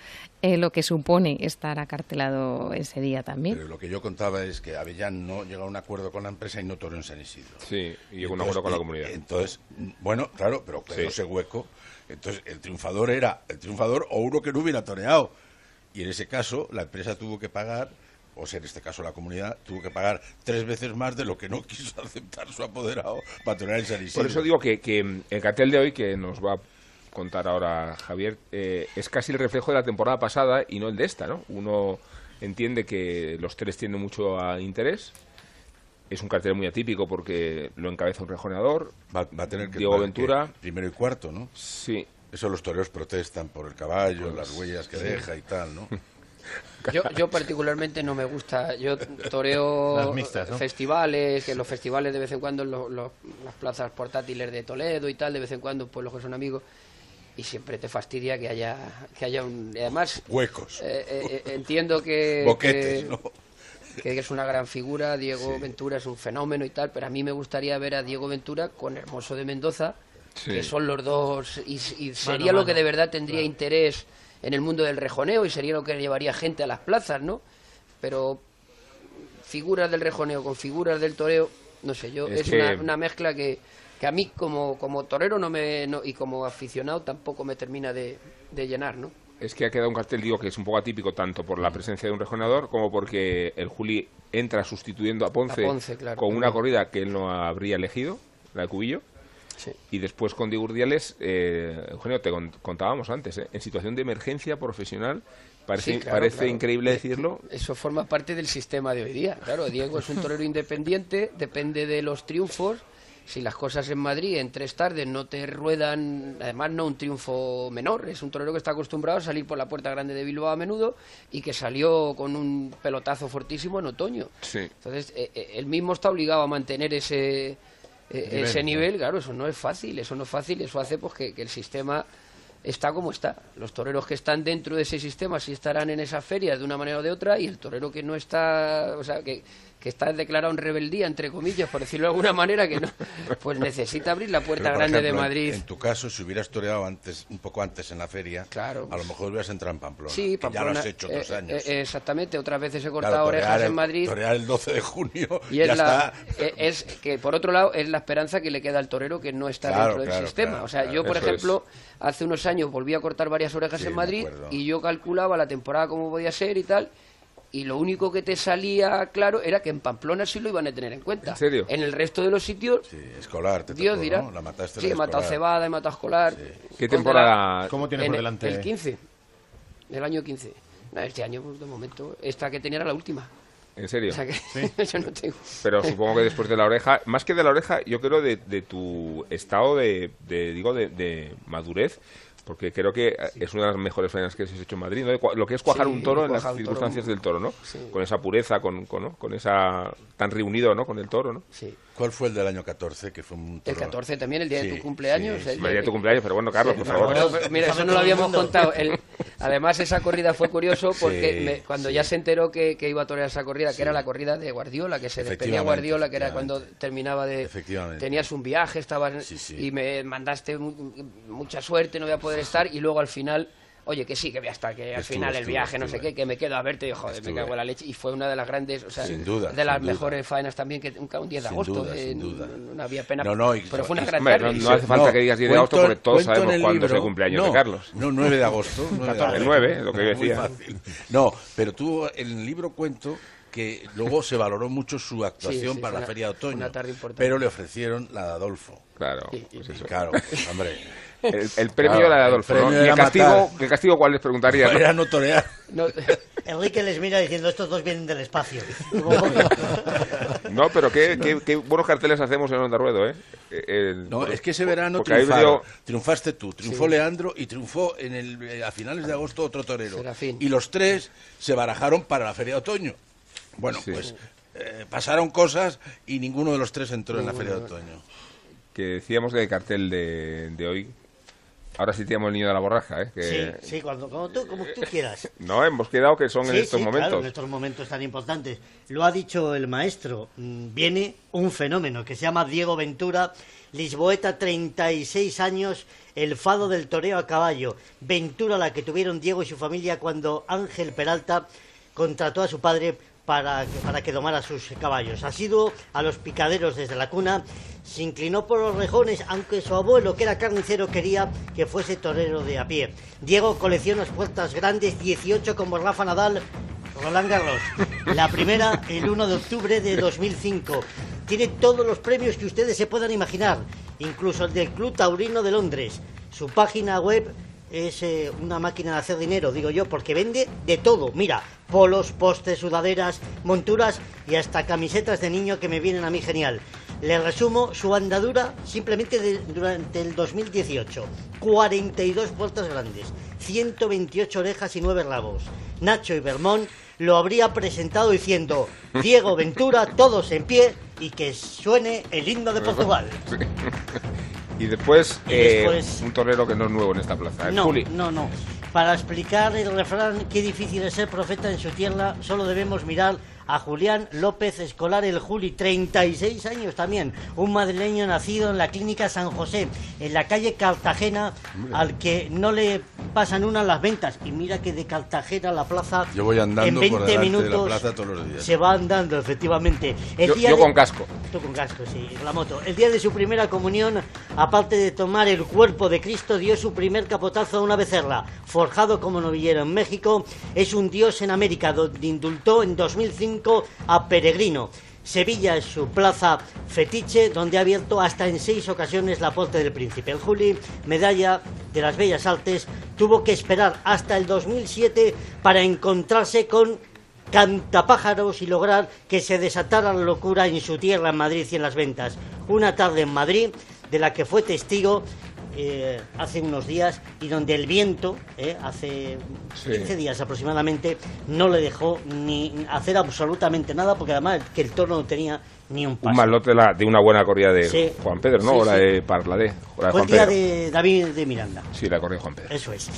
eh, lo que supone estar acartelado ese día también. Pero lo que yo contaba es que Avellán no llegó a un acuerdo con la empresa y no toreó en San Isidro. Sí, y llegó a un acuerdo con la eh, comunidad. Entonces, bueno, claro, pero quedó Sí. ese hueco. Entonces, el triunfador era el triunfador o uno que no hubiera toreado. Y en ese caso, la empresa tuvo que pagar, o sea, en este caso la comunidad, tuvo que pagar tres veces más de lo que no quiso aceptar su apoderado en San Isidro. Por eso digo que, que el cartel de hoy, que nos va a contar ahora Javier, eh, es casi el reflejo de la temporada pasada y no el de esta, ¿no? Uno entiende que los tres tienen mucho ah, interés. Es un cartel muy atípico porque lo encabeza un rejoneador. Va, va a tener que Diego Ventura. que primero y cuarto, ¿no? Sí. Eso los toreros protestan por el caballo, Pues, las huellas que sí. deja y tal, ¿no? Yo, yo particularmente no me gusta. Yo toreo Las mixtas, ¿no? festivales, que los festivales de vez en cuando, lo- lo- las plazas portátiles de Toledo y tal, de vez en cuando, pues los que son amigos, y siempre te fastidia que haya, que haya un... y Además, Huecos. eh, eh, eh, entiendo que... Boquetes, que- ¿no? que es una gran figura, Diego Ventura es un fenómeno y tal, pero a mí me gustaría ver a Diego Ventura con Hermoso de Mendoza, Sí. que son los dos, y, y sería Mano lo que de verdad tendría interés en el mundo del rejoneo y sería lo que llevaría gente a las plazas, ¿no? pero figuras del rejoneo con figuras del toreo, no sé, yo Es es, que- una, una mezcla que, que a mí como, como torero no me no- y como aficionado tampoco me termina de, de llenar, ¿no? Es que ha quedado un cartel, digo, que es un poco atípico tanto por la presencia de un rejoneador como porque el Juli entra sustituyendo a Ponce, A Ponce, claro. con una corrida que él no habría elegido, la de Cubillo. Sí. Y después con Diego Urdiales, eh, Eugenio, te con- contábamos antes, ¿eh? en situación de emergencia profesional, parece, Sí, claro, parece claro. increíble decirlo, Eso forma parte del sistema de hoy día. Claro, Diego es un torero independiente, depende de los triunfos. Si las cosas en Madrid en tres tardes no te ruedan, además no un triunfo menor, es un torero que está acostumbrado a salir por la puerta grande de Bilbao a menudo y que salió con un pelotazo fortísimo en otoño. Sí. Entonces, eh, eh, él mismo está obligado a mantener ese, eh, Nivel, ese ¿no? nivel, claro, eso no es fácil, eso no es fácil, eso hace pues que, que el sistema está como está. Los toreros que están dentro de ese sistema sí estarán en esa feria de una manera o de otra y el torero que no está, o sea, que, que está declarado en rebeldía, entre comillas, por decirlo de alguna manera, que no, pues necesita abrir la puerta Pero, grande de ejemplo, Madrid. En, tu caso, si hubieras toreado antes, un poco antes en la feria, Claro. a lo mejor hubieras entrado en Pamplona. Sí, que ya lo Pamplona, has hecho otros eh, años. eh, exactamente, otras veces he cortado Claro, orejas en Madrid. Torear el 12 de junio Y es, ya la, está. eh, es que, por otro lado, es la esperanza que le queda al torero que no está Claro, dentro del sistema. o sea, yo, por ejemplo, hace unos años volví a cortar varias orejas Sí, en Madrid y yo calculaba la temporada como podía ser y tal. Y lo único que te salía claro era que en Pamplona sí lo iban a tener en cuenta. ¿En serio? En el resto de los sitios, Sí, escolar, te Dios tocó, dirá. ¿no? La mataste sí, la he matado escolar. cebada, he matado escolar. ¿qué Con temporada? ¿Cómo tiene en por el- delante? El 15. El año 15. No, este año, pues, de momento, esta que tenía era la última. ¿En serio? O sea que yo no tengo. Pero supongo que después de la oreja, más que de la oreja, yo creo de, de tu estado de, de, digo, de, de madurez, porque creo que eh, es una de las mejores faenas que has hecho en Madrid, ¿no? Lo que es cuajar Sí, un toro en las un toro. circunstancias del toro, ¿no? Sí. Con esa pureza, con, con, ¿no? con esa tan reunido, ¿no? Con el toro, ¿no? Sí. ¿Cuál fue el del año 14? Que fue un El toro- 14 también, el día de Sí, tu cumpleaños. sí, el día- de tu cumpleaños, pero bueno, Carlos, por favor. Pero mira, eso no lo habíamos contado. El- además, esa corrida fue curioso porque Sí, me- cuando sí. ya se enteró que, que iba a torear esa corrida, que era la corrida de Guardiola, que se despedía Guardiola, que era cuando terminaba de... Efectivamente. Tenías un viaje, estabas... Sí, sí. Y me mandaste mu- mucha suerte, no voy a poder estar, y luego al final... Oye, que sí, que voy a estar, que al Estuve, final el viaje, no sé qué, que me quedo a verte, y joder, me cago en la leche. Y fue una de las grandes, o sea, Sin duda, de las duda. mejores faenas también, que un, un 10 de Sin agosto, duda, eh, sin duda. no, no había pena, No, no, y- pero fue una y- gran Hombre, tarde. no, no hace falta que digas 10 de agosto porque todos sabemos el cuándo es el cumpleaños no, de Carlos. No, 9 de agosto. 9 de 14, agosto. 9, lo que yo decía. No, pero tú en el libro cuento que luego se valoró mucho su actuación sí, para fue la una- Feria de Otoño. una tarde importante. Pero le ofrecieron la de Adolfo. Claro, Sí, pues sí. eso. Claro, hombre. El, el premio Claro, era de el Adolfo, ¿no? premio ¿Y el castigo, el castigo cuál les preguntaría? Era no torear. No, Enrique les mira diciendo, estos dos vienen del espacio. No, pero qué, qué, qué buenos carteles hacemos en Onda Ruedo, ¿eh? El- No, es que ese verano triunfaron. triunfaste tú, triunfó Sí. Leandro y triunfó en el, eh, a finales de agosto otro torero. Serafín. Y los tres se barajaron para la Feria de Otoño. Bueno, Sí. pues eh, pasaron cosas y ninguno de los tres entró en la Feria de Otoño. que decíamos del cartel de, de hoy. Ahora sí tenemos el niño de la borraja, ¿eh? Sí, Que, sí, cuando, como, tú, como tú quieras. No, hemos quedado que son en estos sí, momentos. claro, en estos momentos tan importantes. Lo ha dicho el maestro. mm, Viene un fenómeno que se llama Diego Ventura, Lisboeta, 36 años, el fado del toreo a caballo. Ventura la que tuvieron Diego y su familia cuando Ángel Peralta contrató a su padre para para que domara sus caballos. Ha sido a los picaderos desde la cuna, se inclinó por los rejones, aunque su abuelo, que era carnicero, quería que fuese torero de a pie. Diego colecciona puertas grandes, 18 como Rafa Nadal, Roland Garros. La primera, el 1 de octubre de 2005. Tiene todos los premios que ustedes se puedan imaginar, incluso el del Club Taurino de Londres. Su página web es eh, una máquina de hacer dinero, digo yo, porque vende de todo. Mira, polos, postes, sudaderas, monturas y hasta camisetas de niño que me vienen a mí genial. Le resumo su andadura simplemente de- durante el 2018. 42 puertas grandes, 128 orejas y 9 rabos. Nacho y Bermón lo habría presentado diciendo Diego Ventura, todos en pie y que suene el himno de Portugal. Y después, Y eh, después- un torero que no es nuevo en esta plaza. el No, Juli. no, no. Para explicar el refrán qué difícil es ser profeta en su tierra, solo debemos mirar a Julián López Escolar el Juli, 36 años también, un madrileño nacido en la clínica San José, en la calle Cartagena, al que no le pasan una las ventas. Y mira que de Cartagena a la plaza. Yo voy andando en 20 por delante minutos de la plaza todos los días. Se va andando, efectivamente. El Yo, día yo de- con casco. Tú con casco, sí, la moto. El día de su primera comunión, aparte de tomar el cuerpo de Cristo, dio su primer capotazo a una becerra. Forjado como novillero en México, es un dios en América, donde indultó en 2005 a Peregrino. Sevilla es su plaza fetiche, donde ha abierto hasta en seis ocasiones la Porte del Príncipe. El Juli, medalla de las Bellas Artes, tuvo que esperar hasta el 2007 para encontrarse con cantapájaros y lograr que se desatara la locura en su tierra, en Madrid y en las ventas. Una tarde en Madrid de la que fue testigo eh, hace unos días y donde el viento, eh, hace 15 días aproximadamente, no le dejó ni hacer absolutamente nada porque además que el toro no tenía ni un paso. Un malote la- de una buena corrida de Sí. Juan Pedro, ¿no? Sí, o la sí. de Parladé. o la de Fue el día Pedro. de David de Miranda. Sí, la corrida de Juan Pedro. Eso es.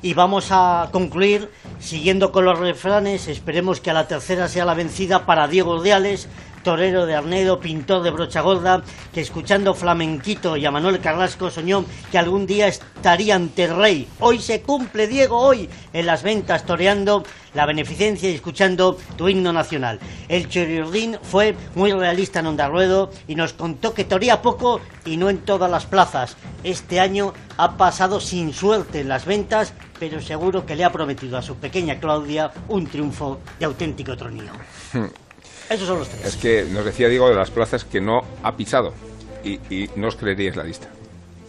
Y vamos a concluir siguiendo con los refranes. Esperemos que a la tercera sea la vencida para Diego Ordiales, torero de Arnedo, pintor de brocha gorda, que escuchando flamenquito y a Manuel Carrasco soñó que algún día estaría ante el rey. Hoy se cumple, Diego, hoy en las ventas toreando la beneficencia y escuchando tu himno nacional. El Choriordín fue muy realista en Onda Ruedo y nos contó que toría poco y no en todas las plazas. Este año ha pasado sin suerte en las ventas, pero seguro que le ha prometido a su pequeña Claudia un triunfo de auténtico tronío. Esos son los tres. Es que nos decía Diego de las plazas que no ha pisado y, y no os creeríais la lista.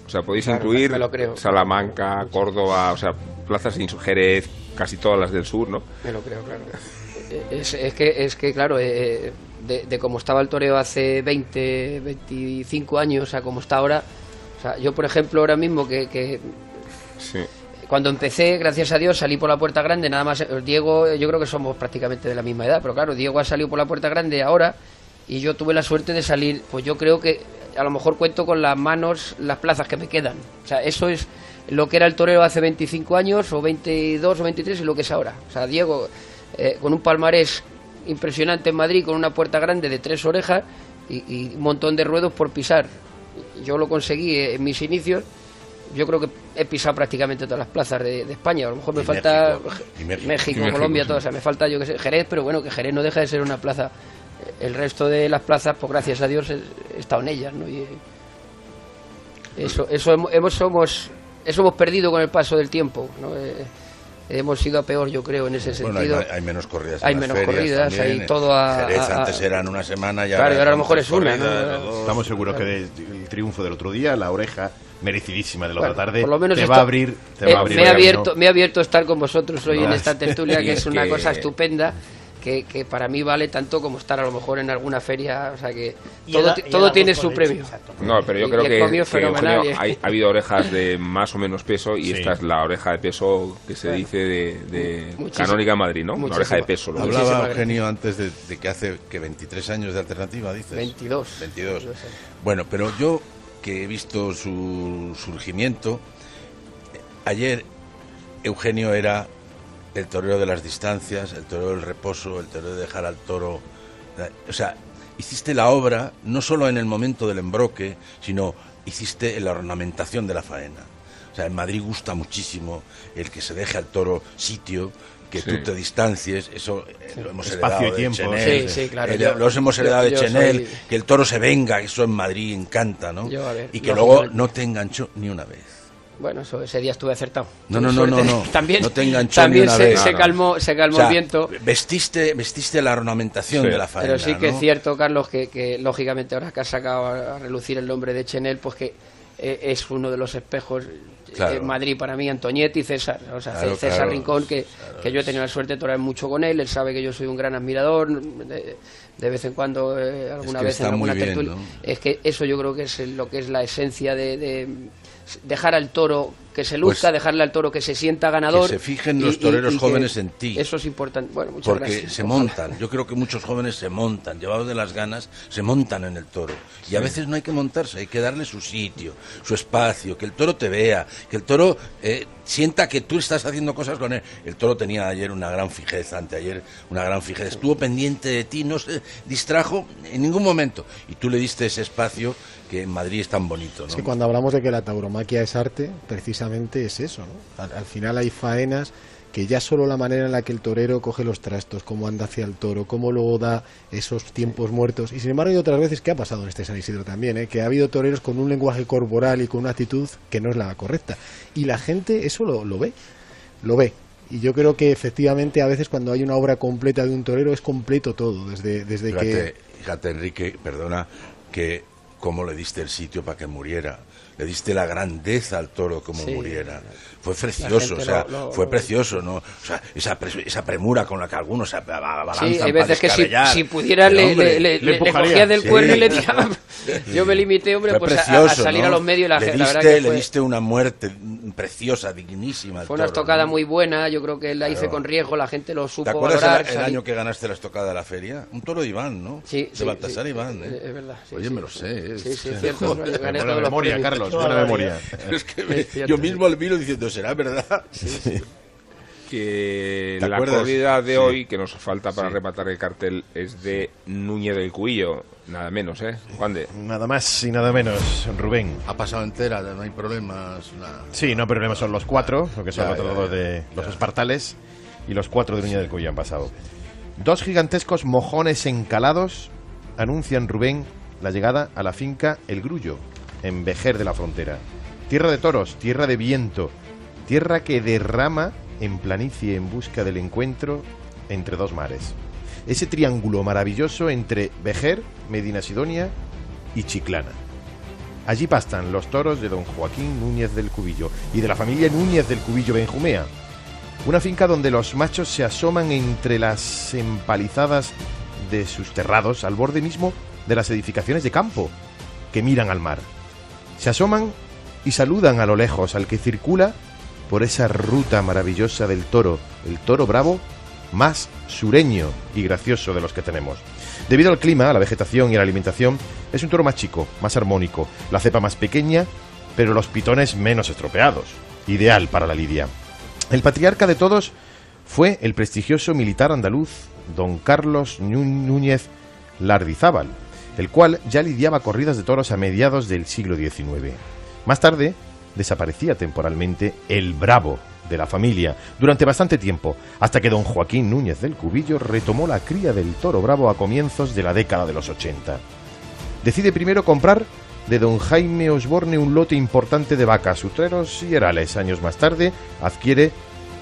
O sea, podéis Claro, incluir me lo creo. Salamanca, Córdoba, o sea, plazas sin Jerez, casi todas las del sur, ¿no? Me lo creo, claro. Es, es que, es que, claro, eh, de, de cómo estaba el toreo hace 20, 25 años a como está ahora, o sea, yo, por ejemplo, ahora mismo que, que Sí. Cuando empecé, gracias a Dios, salí por la puerta grande, nada más. eh, Diego, yo creo que somos prácticamente de la misma edad, pero claro, Diego ha salido por la puerta grande ahora y yo tuve la suerte de salir, pues yo creo que a lo mejor cuento con las manos las plazas que me quedan. O sea, eso es lo que era el torero hace 25 años, o 22 o 23 y lo que es ahora. O sea, Diego, eh, con un palmarés impresionante en Madrid, con una puerta grande de tres orejas y, y un montón de ruedos por pisar. Yo lo conseguí eh, en mis inicios. Yo creo que he pisado prácticamente todas las plazas de, de España. A lo mejor me Y falta México. Colombia, sí. todas. O sea, me falta, yo que sé, Jerez, pero bueno, que Jerez no deja de ser una plaza. El resto de las plazas, pues gracias a Dios, he, he estado en ellas, ¿no? Y, eh, eso, eso hemos, hemos- somos, eso hemos perdido con el paso del tiempo, ¿no? Eh, hemos ido a peor, yo creo, en ese Bueno, hay, sentido. hay menos corridas. Hay las menos ferias corridas, también. hay todo a- Jerez a- a- antes eran una semana ya. Claro, y ahora a lo mejor es una, ¿no? Estamos seguros que de- el triunfo del otro día, la oreja merecidísima de la Bueno, otra tarde, por lo menos te esto- va a abrir, te eh, va a abrir me, ha abierto, me ha abierto estar con vosotros hoy No, en esta tertulia, que es una que- cosa estupenda. Que, que para mí vale tanto como estar a lo mejor en alguna feria, o sea que todo, el- tiene su premio. No, pero yo Y- creo que, que, fenomenal, Eugenio, hay- ha habido orejas de más o menos peso y Sí. esta es la oreja de peso que se Bueno. dice de. Canónica Madrid, ¿no? La Muchísimo. oreja de peso. lo Hablaba. Eugenio antes de, de que hace que 23 años de alternativa, dices. 22. 22. 22 años. Bueno, pero yo que he visto su surgimiento, ayer Eugenio era el torero de las distancias, el torero del reposo, el torero de dejar al toro. O sea, hiciste la obra no solo en el momento del embroque, sino hiciste la ornamentación de la faena. O sea, en Madrid gusta muchísimo el que se deje al toro sitio, que Sí. tú te distancies, eso eh, lo hemos Espacio heredado y de tiempo, Chenel, Sí, sí, claro, eh, yo- los hemos yo- heredado de Chenel, soy- que el toro se venga, eso en Madrid encanta, ¿no? Yo, a ver, y que luego no te enganchó ni una vez. Bueno, eso, ese día estuve acertado. No, no, no, no, no. También, No te enganchó también ni una se, vez. se calmó, se calmó O sea, el viento. Vestiste, vestiste la ornamentación Sí. de la faena, Pero sí que ¿no? es cierto, Carlos, que, que lógicamente ahora que has sacado a, a relucir el nombre de Chenel, pues que eh, es uno de los espejos Claro. en Madrid para mí, Antoñetti y César. O sea, Claro, César claro, Rincón, que, que yo he tenido la suerte de torear mucho con él, él sabe que yo soy un gran admirador, de, de vez en cuando, eh, alguna que vez en alguna bien, tertulia. ¿no? Es que eso yo creo que es lo que es la esencia de, de dejar al toro que se luzca, Pues, dejarle al toro que se sienta ganador. que se fijen y- los y- toreros y que jóvenes en ti. Eso es importante. Bueno, muchas Porque gracias. se montan. Yo creo que muchos jóvenes se montan, llevados de las ganas, se montan en el toro. Y a veces no hay que montarse, hay que darle su sitio, su espacio, que el toro te vea, que el toro eh, sienta que tú estás haciendo cosas con él. El toro tenía ayer una gran fijeza, anteayer una gran fijeza, estuvo pendiente de ti, no se distrajo en ningún momento. Y tú le diste ese espacio que en Madrid es tan bonito. ¿no? Es que cuando hablamos de que la tauromaquia es arte, precisamente es eso. ¿no? Al, al final hay faenas que ya solo la manera en la que el torero coge los trastos, cómo anda hacia el toro, cómo luego da esos tiempos muertos. Y sin embargo hay otras veces que ha pasado en este San Isidro también, ¿eh? que ha habido toreros con un lenguaje corporal y con una actitud que no es la correcta. Y la gente eso lo, lo ve, lo ve. Y yo creo que efectivamente a veces cuando hay una obra completa de un torero es completo todo, desde, desde que... fíjate, Enrique, perdona, que cómo le diste el sitio para que muriera. Le diste la grandeza al toro como Sí. muriera. Fue precioso, o sea, lo- lo- fue precioso, ¿no? O sea, esa, pres- esa premura con la que algunos se ab- abalanzan Sí, hay para veces que si, si pudiera Pero, le, hombre, le, le- le empujaría. cogía del Sí. cuerno y le tiraba. Yo me limité, hombre, Fue pues a- a, precioso, salir ¿no? a los medios y la, le gente- la verdad que le fue, diste una muerte preciosa, dignísima. al fue una toro, estocada ¿no? muy buena, yo creo que la hice Claro. con riesgo, la gente lo ¿Te supo acuerdas valorar. el, el año que ganaste la estocada de la feria? Un toro de Iván, ¿no? Sí, De sí, Baltasar sí, Iván, ¿eh? es- es verdad, sí, Oye, sí. me lo sé. Sí, sí, es cierto, gané memoria. Carlos, buena memoria. Es que me- Es cierto, yo mismo le miro diciendo, ¿será verdad? que ¿Te la acuerdas? corrida de Sí. hoy que nos falta para Sí. rematar el cartel es de Núñez del Cuillo, nada menos, ¿eh? Juan de. Nada más y nada menos, Rubén. Ha pasado entera, no hay problemas. nada. Sí, no hay problema, son los cuatro, lo que son Ya, los ya, de los espartales y los cuatro de Nuña del Cuyo han pasado. Dos gigantescos mojones encalados anuncian Rubén la llegada a la finca El Grullo, en Vejer de la Frontera. Tierra de toros, tierra de viento, tierra que derrama en planicie en busca del encuentro entre dos mares. Ese triángulo maravilloso entre Vejer, Medina Sidonia y Chiclana. Allí pastan los toros de don Joaquín Núñez del Cubillo y de la familia Núñez del Cubillo Benjumea. Una finca donde los machos se asoman entre las empalizadas de sus terrados al borde mismo de las edificaciones de campo que miran al mar. Se asoman y saludan a lo lejos al que circula por esa ruta maravillosa del toro, el toro bravo más sureño y gracioso de los que tenemos. Debido al clima, a la vegetación y a la alimentación, es un toro más chico, más armónico, la cepa más pequeña, pero los pitones menos estropeados. Ideal para la lidia. El patriarca de todos fue el prestigioso militar andaluz don Carlos Núñez Lardizábal, el cual ya lidiaba corridas de toros a mediados del siglo XIX. Más tarde, desaparecía temporalmente el bravo de la familia durante bastante tiempo, hasta que don Joaquín Núñez del Cubillo retomó la cría del toro bravo a comienzos de la década de los 80. Decide primero comprar de don Jaime Osborne un lote importante de vacas, sutreros y herales. Años más tarde adquiere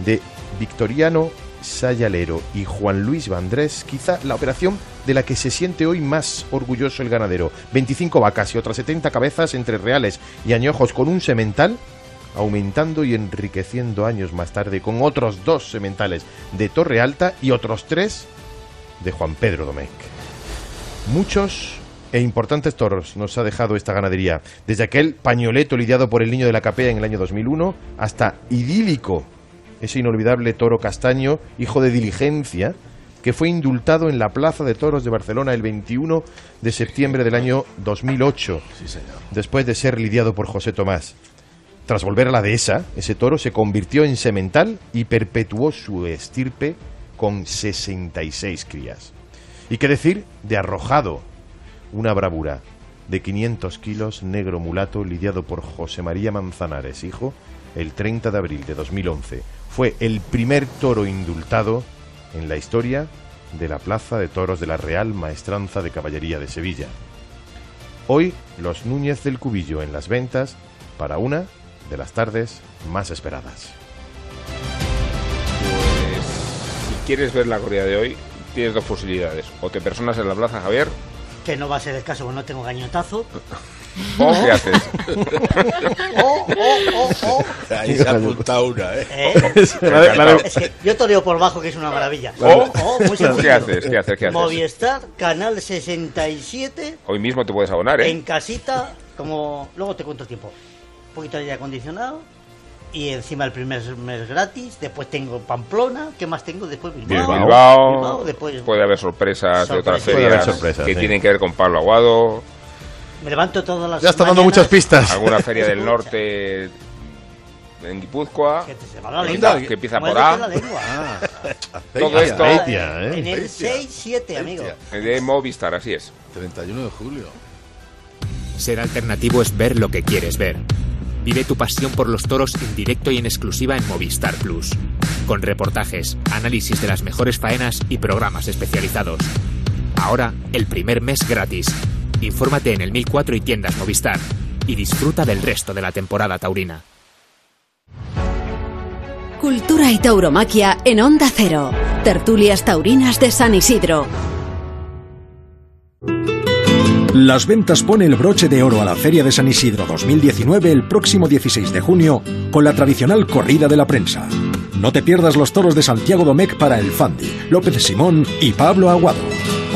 de Victoriano Sayalero y Juan Luis Vandrés quizá la operación de la que se siente hoy más orgulloso el ganadero. 25 vacas y otras 70 cabezas entre reales y añojos con un semental aumentando y enriqueciendo años más tarde con otros dos sementales de Torre Alta y otros tres de Juan Pedro Domecq. Muchos e importantes toros nos ha dejado esta ganadería, desde aquel pañoleto lidiado por el niño de la capea en el año 2001 hasta idílico, ese inolvidable toro castaño, hijo de diligencia, que fue indultado en la Plaza de Toros de Barcelona el 21 de septiembre del año 2008, después de ser lidiado por José Tomás. Tras volver a la dehesa, ese toro se convirtió en semental y perpetuó su estirpe con 66 crías. ¿Y qué decir de arrojado? Una bravura de 500 kilos negro mulato lidiado por José María Manzanares, hijo, el 30 de abril de 2011. Fue el primer toro indultado en la historia de la Plaza de Toros de la Real Maestranza de Caballería de Sevilla. Hoy los Núñez del Cubillo en las ventas para una de las tardes más esperadas. Pues, si quieres ver la corrida de hoy, tienes dos posibilidades. O te personas en la plaza, Javier, Que no va a ser el caso, porque no tengo gañotazo. O ¿qué haces? Oh, oh, oh, oh. Ahí se ha apuntado una, ¿eh? ¿Eh? La de- la de- Es que yo toreo por bajo, que es una maravilla. Oh, Oh, muy sencillo. ¿Qué haces? ¿Qué haces? ¿Qué haces? Movistar, canal 67, Hoy mismo te puedes abonar, ¿eh? en casita, como... Luego te cuento el tiempo. Un poquito de aire acondicionado. Y encima el primer mes gratis. Después tengo Pamplona. ¿Qué más tengo? Después Bilbao. Bilbao, Bilbao, después puede haber sorpresas de otras Sorpresas. Puede haber ferias sorpresas, que sí. tienen que ver con Pablo Aguado, me levanto todas las Ya está dando mañanas. muchas pistas. alguna feria del norte en Guipúzcoa, Que te se va la que lengua. empieza- que empieza por A. la lengua. Todo esto ¿eh? En el Beitia. 6-7, amigo. de Movistar, así es. 31 de julio. Ser alternativo es ver lo que quieres ver. Vive tu pasión por los toros en directo y en exclusiva en Movistar Plus. Con reportajes, análisis de las mejores faenas y programas especializados. Ahora, el primer mes gratis. Infórmate en el 1004 y tiendas Movistar. Y disfruta del resto de la temporada taurina. Cultura y tauromaquia en Onda Cero. Tertulias taurinas de San Isidro. Las Ventas pone el broche de oro a la Feria de San Isidro 2019 el próximo 16 de junio con la tradicional corrida de la prensa. No te pierdas los toros de Santiago Domecq para el Fandi, López Simón y Pablo Aguado.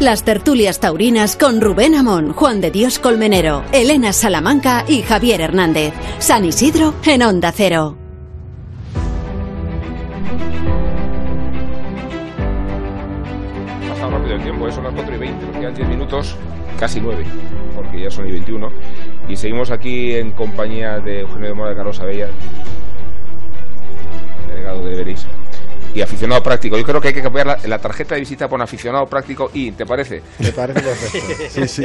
Las tertulias taurinas con Rubén Amón, Juan de Dios Colmenero, Elena Salamanca y Javier Hernández. San Isidro en Onda Cero. Pasa rápido el tiempo, ¿eh? son las 4 y 20, nos quedan 10 minutos, casi 9, porque ya son y 21. Y seguimos aquí en compañía de Eugenio de Mora de Carlos Abella, delegado de Everis, y aficionado práctico. Yo creo que hay que cambiar la, la tarjeta de visita por aficionado práctico y, ¿te parece? Me parece perfecto. Sí, sí.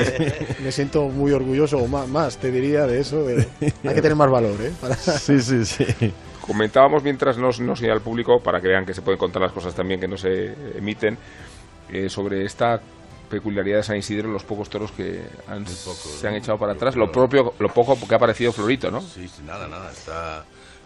Me siento muy orgulloso, o más, más te diría de eso. de- Hay que tener más valor, ¿eh? Para- Sí, sí, sí. Comentábamos mientras nos, nos al público, para que vean que se pueden contar las cosas también que no se emiten, eh, sobre esta peculiaridad de San Isidro, los pocos toros que han- se han echado para atrás, lo propio, lo poco que ha aparecido Florito, ¿no? Sí, sí, nada, nada. Está,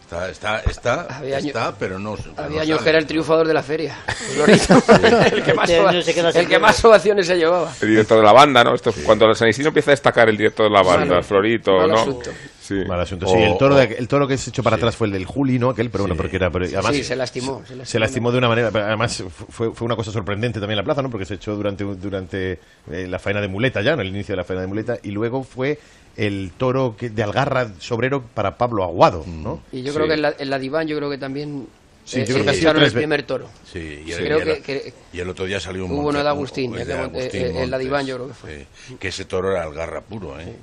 está, está, está, Había año- está, pero no. Había años que era el triunfador de la feria. Florito. el que más, el que más ovaciones se llevaba. El director de la banda, ¿no? Esto, cuando San Isidro empieza a destacar el director de la banda. Florito, Mal ¿no? Asunto. Sí. Mal asunto. O- Sí, el toro, o- de- el toro que se echó para atrás fue el del Juli, ¿no? Aquel, pero bueno, porque era. pero además, sí, se lastimó. Se lastimó, se lastimó de una manera. pero Además, fue, fue una cosa sorprendente también la plaza, ¿no? Porque se echó durante, durante eh, la faena de muleta ya, en el inicio de la faena de muleta. Y luego fue el toro que, de Algarra sobrero para Pablo Aguado, ¿no? Y yo creo que en la, en la diván, yo creo que también Sí, eh, yo creo que ha sido echaron el primer toro. Sí, y, Sí. el, Creo y el- que- que- y el otro día salió un Hubo uno de Agustín, el de Agustín eh, en la Montes, diván yo creo que fue. sí, que ese toro era Algarra puro, ¿eh?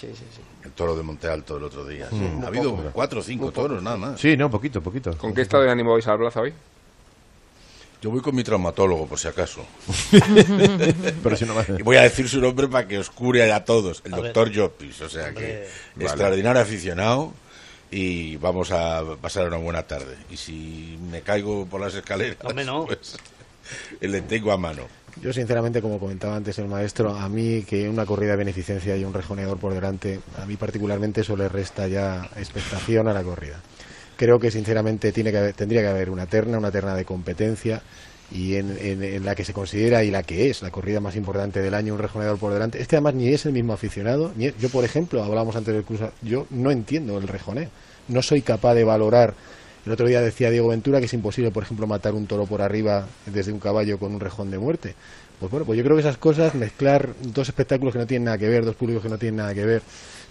Sí, sí, sí. El toro de Monte Alto el otro día. sí. Mm. Ha habido poco. cuatro o cinco toros, nada más. Sí, no, poquito, poquito. ¿Con qué estado de ánimo vais a la plaza hoy? Yo voy con mi traumatólogo, por si acaso. Pero si no me- Y voy a decir su nombre para que os cure a todos. El A ver. doctor Llopis. O sea Hombre. que Vale. extraordinario aficionado y vamos a pasar una buena tarde. Y si me caigo por las escaleras, Hombre, no. pues le tengo a mano. Yo, sinceramente, como comentaba antes el maestro, a mí que una corrida de beneficencia y un rejoneador por delante, a mí particularmente eso le resta ya expectación a la corrida. Creo que, sinceramente, tiene que haber- tendría que haber una terna, una terna de competencia y en, en- la que se considera y la que es la corrida más importante del año, un rejoneador por delante. Este, además, ni es el mismo aficionado. Ni es- yo, por ejemplo, hablábamos antes del curso, yo no entiendo el rejoneo. No soy capaz de valorar el otro día decía Diego Ventura que es imposible, por ejemplo, matar un toro por arriba desde un caballo con un rejón de muerte. Pues bueno, pues yo creo que esas cosas, mezclar dos espectáculos que no tienen nada que ver, dos públicos que no tienen nada que ver,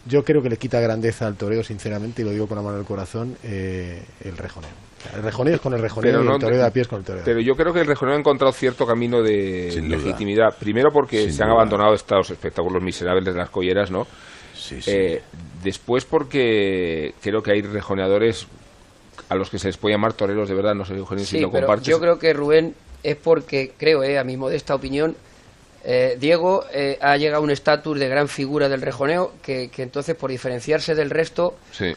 yo creo que le quita grandeza al toreo, sinceramente, y lo digo con la mano del corazón, eh, el rejoneo. El rejoneo es con el rejoneo Pero y no- el toreo de a pie es con el toreo Pero yo creo que el rejoneo ha encontrado cierto camino de Sin duda. legitimidad. Primero porque Sin se han abandonado estos espectáculos miserables de las colleras, ¿no? Eh, después porque creo que hay rejoneadores a los que se les puede llamar toreros de verdad, no sé, Eugenio, si Sí, lo pero compartes. yo creo que Rubén es porque, creo, eh, a mi modesta opinión, eh, Diego eh, ha llegado a un estatus de gran figura del rejoneo que, que entonces, por diferenciarse del resto, Sí.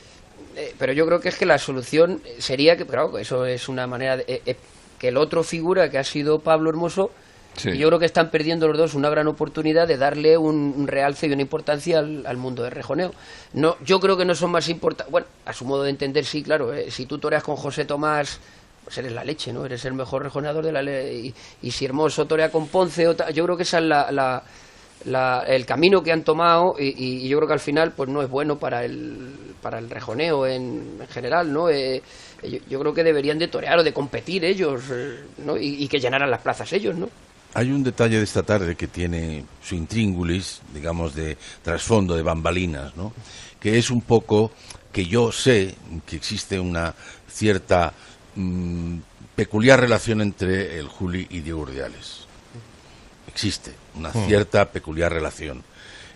eh, pero yo creo que es que la solución sería que, claro, eso es una manera de, que el otro figura que ha sido Pablo Hermoso, Sí. yo creo que están perdiendo los dos una gran oportunidad de darle un, realce y una importancia al, al mundo del rejoneo. No, yo creo que no son más importantes. Bueno, a su modo de entender, sí, claro. eh, si tú toreas con José Tomás, pues eres la leche, ¿no? Eres el mejor rejoneador de la ley. Y, si Hermoso torea con Ponce, yo creo que esa es la, la- la- el camino que han tomado y, y- yo creo que al final pues no es bueno para el, para el rejoneo en, en general, ¿no? Eh, yo, yo creo que deberían de torear o de competir ellos, eh, ¿no? Y que llenaran las plazas ellos, ¿no? Hay un detalle de esta tarde que tiene su intríngulis, digamos, de trasfondo, de bambalinas, ¿no? Que es un poco que yo sé que existe una cierta mm, peculiar relación entre el Juli y Diego Urdiales. Existe una Hmm. cierta peculiar relación.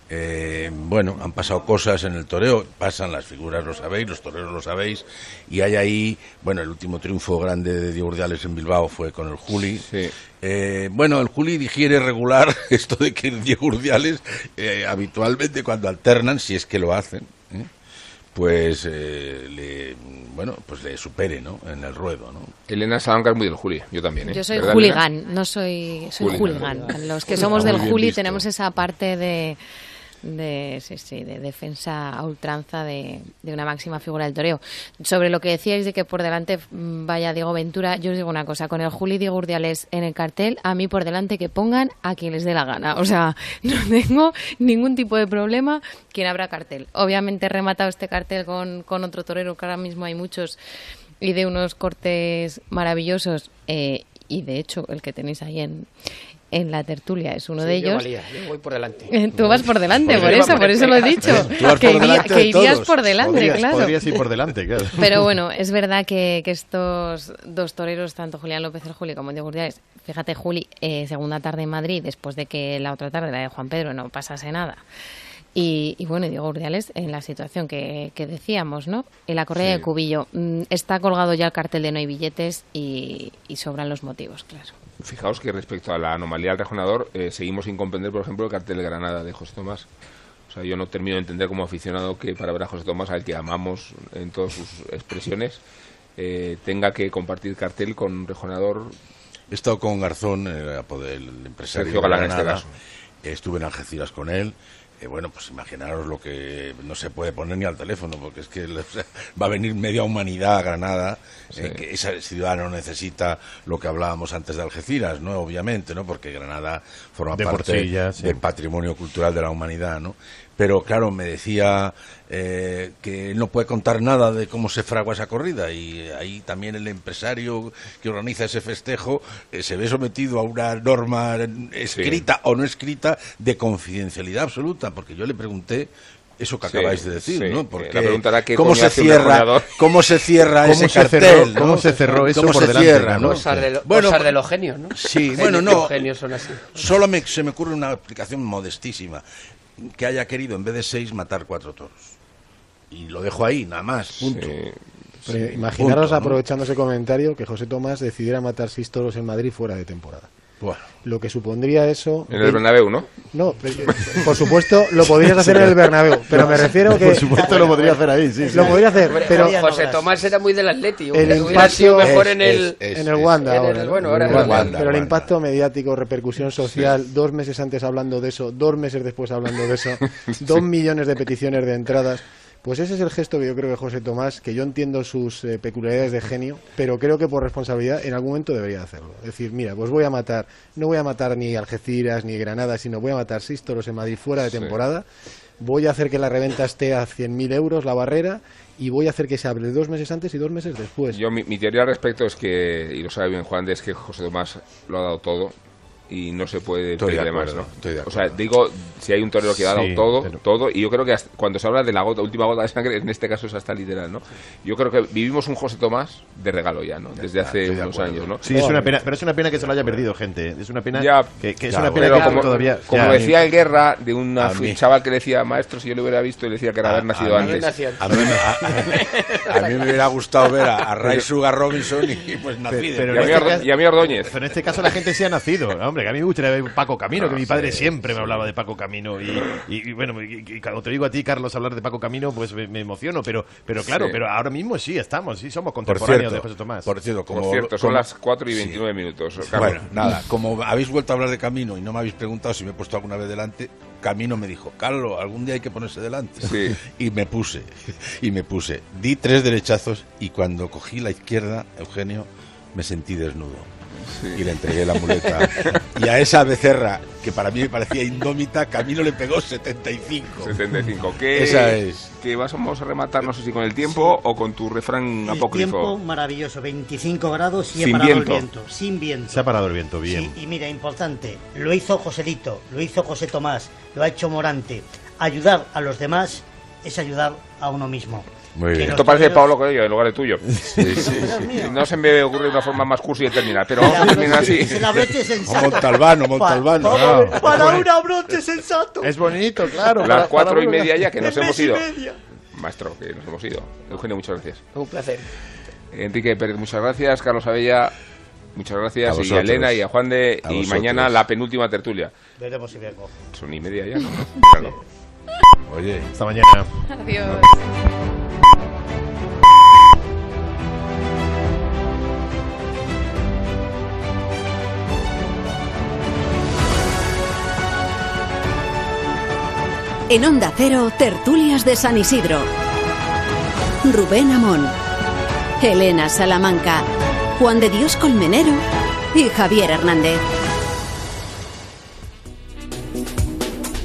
Eh, bueno, han pasado cosas en el toreo, pasan las figuras, lo sabéis, los toreros lo sabéis, y hay ahí, bueno, el último triunfo grande de Diego Urdiales en Bilbao fue con el Juli. Eh, bueno, el Juli digiere regular esto de que Diego Urdiales eh, habitualmente cuando alternan, si es que lo hacen, ¿eh? pues eh, le, bueno, pues le supere, ¿no? En el ruedo, ¿no? Elena Salamanca es muy del Juli, yo también, ¿eh? Yo soy ¿Verdad, Elena? hooligan, no soy, soy Hooligan. hooligan. Los que Hooligan, somos del Juli tenemos esa parte de, de, sí, sí, de defensa a ultranza de, de una máxima figura del toreo. Sobre lo que decíais de que por delante mm, vaya Diego Ventura, yo os digo una cosa, con el Juli Diego Urdiales en el cartel, a mí por delante que pongan a quien les dé la gana. O sea, no tengo ningún tipo de problema quien abra cartel. Obviamente he rematado este cartel con, con otro torero, que ahora mismo hay muchos y de unos cortes maravillosos. eh, y de hecho, el que tenéis ahí en, en la tertulia es uno Sí, de yo ellos. valía, yo voy por delante. Eh, Tú vas por delante, por eso, por eso lo he dicho. Tú vas que por iría- que irías por delante, Podrías- claro. podrías ir por delante, claro. Pero bueno, es verdad que, que estos dos toreros, tanto Julián López el Juli como Diego Urdiales, fíjate, Juli, eh, segunda tarde en Madrid, después de que la otra tarde, la de Juan Pedro, no pasase nada. Y, y bueno, Diego Urdiales en la situación que, que decíamos, ¿no? En la correa Sí. de Cubillo. mm, Está colgado ya el cartel de no hay billetes y, y sobran los motivos, claro. Fijaos que respecto a la anomalía del rejonador, eh, seguimos sin comprender, por ejemplo, el cartel de Granada de José Tomás. O sea, yo no termino de entender como aficionado que para ver a José Tomás, al que amamos en todas sus expresiones, eh, tenga que compartir cartel con un rejonador. He estado con Garzón, el, el empresario Sergio de Galán, este Granada. caso. Estuve en Algeciras con él. Eh, bueno, pues imaginaros lo que no se puede poner ni al teléfono, porque es que o sea, va a venir media humanidad a Granada, eh, que esa ciudad no necesita lo que hablábamos antes de Algeciras, ¿no? Obviamente, ¿no? Porque Granada forma De parte sí ya, sí. del patrimonio cultural de la humanidad, ¿no? Pero claro, me decía eh, que no puede contar nada de cómo se fragua esa corrida y ahí también el empresario que organiza ese festejo eh, se ve sometido a una norma escrita o no escrita de confidencialidad absoluta, porque yo le pregunté eso que Sí, acabáis de decir, sí. ¿no? Porque La pregunta era qué cómo se cierra, cómo se cierra ¿Cómo ese se cartel, cerró- ¿no? cómo se cerró eso ¿Cómo por se delante, cierra, claro? ¿no? Cosas de, lo- Bueno, cosas de los genios, ¿no? Sí, Genios- bueno, no. Los genios son así. Solo me, se me ocurre una aplicación modestísima. Que haya querido, en vez de seis, matar cuatro toros. Y lo dejo ahí, nada más, punto. Imaginaros, Punto, ¿no? aprovechando ese comentario, que José Tomás decidiera matar seis toros en Madrid fuera de temporada. Bueno. Lo que supondría eso... En el Bernabéu, ¿no? No, pero, por supuesto lo podrías hacer en el Bernabéu, pero me refiero que... Por supuesto lo podría hacer ahí, sí. sí. Lo podría hacer, pero... José Tomás era muy del Atleti. El impacto sido mejor es- en el... es- en el Wanda en el- ahora, ¿no? bueno, ahora En el Wanda. Wanda. Pero el impacto mediático, repercusión social, dos meses antes hablando de eso, dos meses después hablando de eso, dos millones de peticiones de entradas. Pues ese es el gesto que yo creo que José Tomás, que yo entiendo sus eh, peculiaridades de genio, pero creo que por responsabilidad en algún momento debería hacerlo. Es decir, mira, pues voy a matar, no voy a matar ni Algeciras ni Granada, sino voy a matar seis toros en Madrid fuera de Sí. temporada, voy a hacer que la reventa esté a 100.000 euros la barrera y voy a hacer que se hable dos meses antes y dos meses después. Yo, mi, mi teoría al respecto es que, y lo sabe bien Juan, es que José Tomás lo ha dado todo y no se puede Estoy de más, ¿no? estoy de O sea, digo, si hay un torero que ha dado Sí, todo, pero- todo, y yo creo que hasta- cuando se habla de la gota, última gota de sangre, en este caso es hasta literal, ¿no? Yo creo que vivimos un José Tomás de regalo ya, ¿no? Desde hace unos acuerdo. años, ¿no? Sí, es una pena, pero es una pena que se lo haya perdido, gente. Es una pena Ya, que, que es ya, una pena que como, todavía. como ya, decía el Guerra de un chaval que le decía maestro si yo lo hubiera visto y le decía que era haber nacido a mí- antes A mí, me- a- a mí me hubiera gustado ver a, a Ray Sugar Robinson y pues nací de Pero Y a en mí este y a mí Ordóñez. Pero en este caso la gente se ha nacido. Hombre, que a mí me gustaría ver Paco Camino, que Ah, mi padre sí, siempre me hablaba de Paco Camino. Y, y- y bueno, y, y cuando te digo a ti, Carlos, hablar de Paco Camino, pues me, me emociono. Pero, pero claro, Sí. pero ahora mismo sí estamos, sí somos Por contemporáneos cierto, de José Tomás. por cierto, como, Por cierto, son como- las 4 y 29 minutos. Carlos. Bueno, nada, como habéis vuelto a hablar de Camino y no me habéis preguntado si me he puesto alguna vez delante, Camino me dijo, Carlos, algún día hay que ponerse delante. Sí. Y me puse, y me puse. Di tres derechazos y cuando cogí la izquierda, Eugenio, me sentí desnudo. Y le entregué la muleta. y a esa becerra, que para mí me parecía indómita, Camino le pegó 75. 75. ¿Qué, Esa es. Que vas- vamos a rematar, no sé si con el tiempo o con tu refrán El apócrifo. tiempo maravilloso, 25 grados y Sin parado viento. el viento, sin viento. Se ha parado el viento, bien. Sí, y mira, importante, lo hizo Joselito, lo hizo José Tomás, lo ha hecho Morante. Ayudar a los demás es ayudar a uno mismo. Muy bien. Esto parece Pablo Coelho en lugar de tuyo. No se me ocurre una forma más cursi de terminar, pero vamos a terminar así. Broche sensato. Montalbano, Montalbano. Pa- para un abroche sensato. Es bonito, claro. Las cuatro y una- media ya que nos hemos ido. Maestro, que nos hemos ido. Eugenio, muchas gracias. Un placer. Enrique Pérez, muchas gracias. Carlos Abella, muchas gracias. A y a. Elena y a Juan de. A y vosotros. mañana la penúltima tertulia. Veremos si vengo. Son y media ya, ¿no? Claro. Oye, Hasta mañana. Adiós. En Onda Cero, tertulias de San Isidro. Rubén Amón, Elena Salamanca, Juan de Dios Colmenero y Javier Hernández.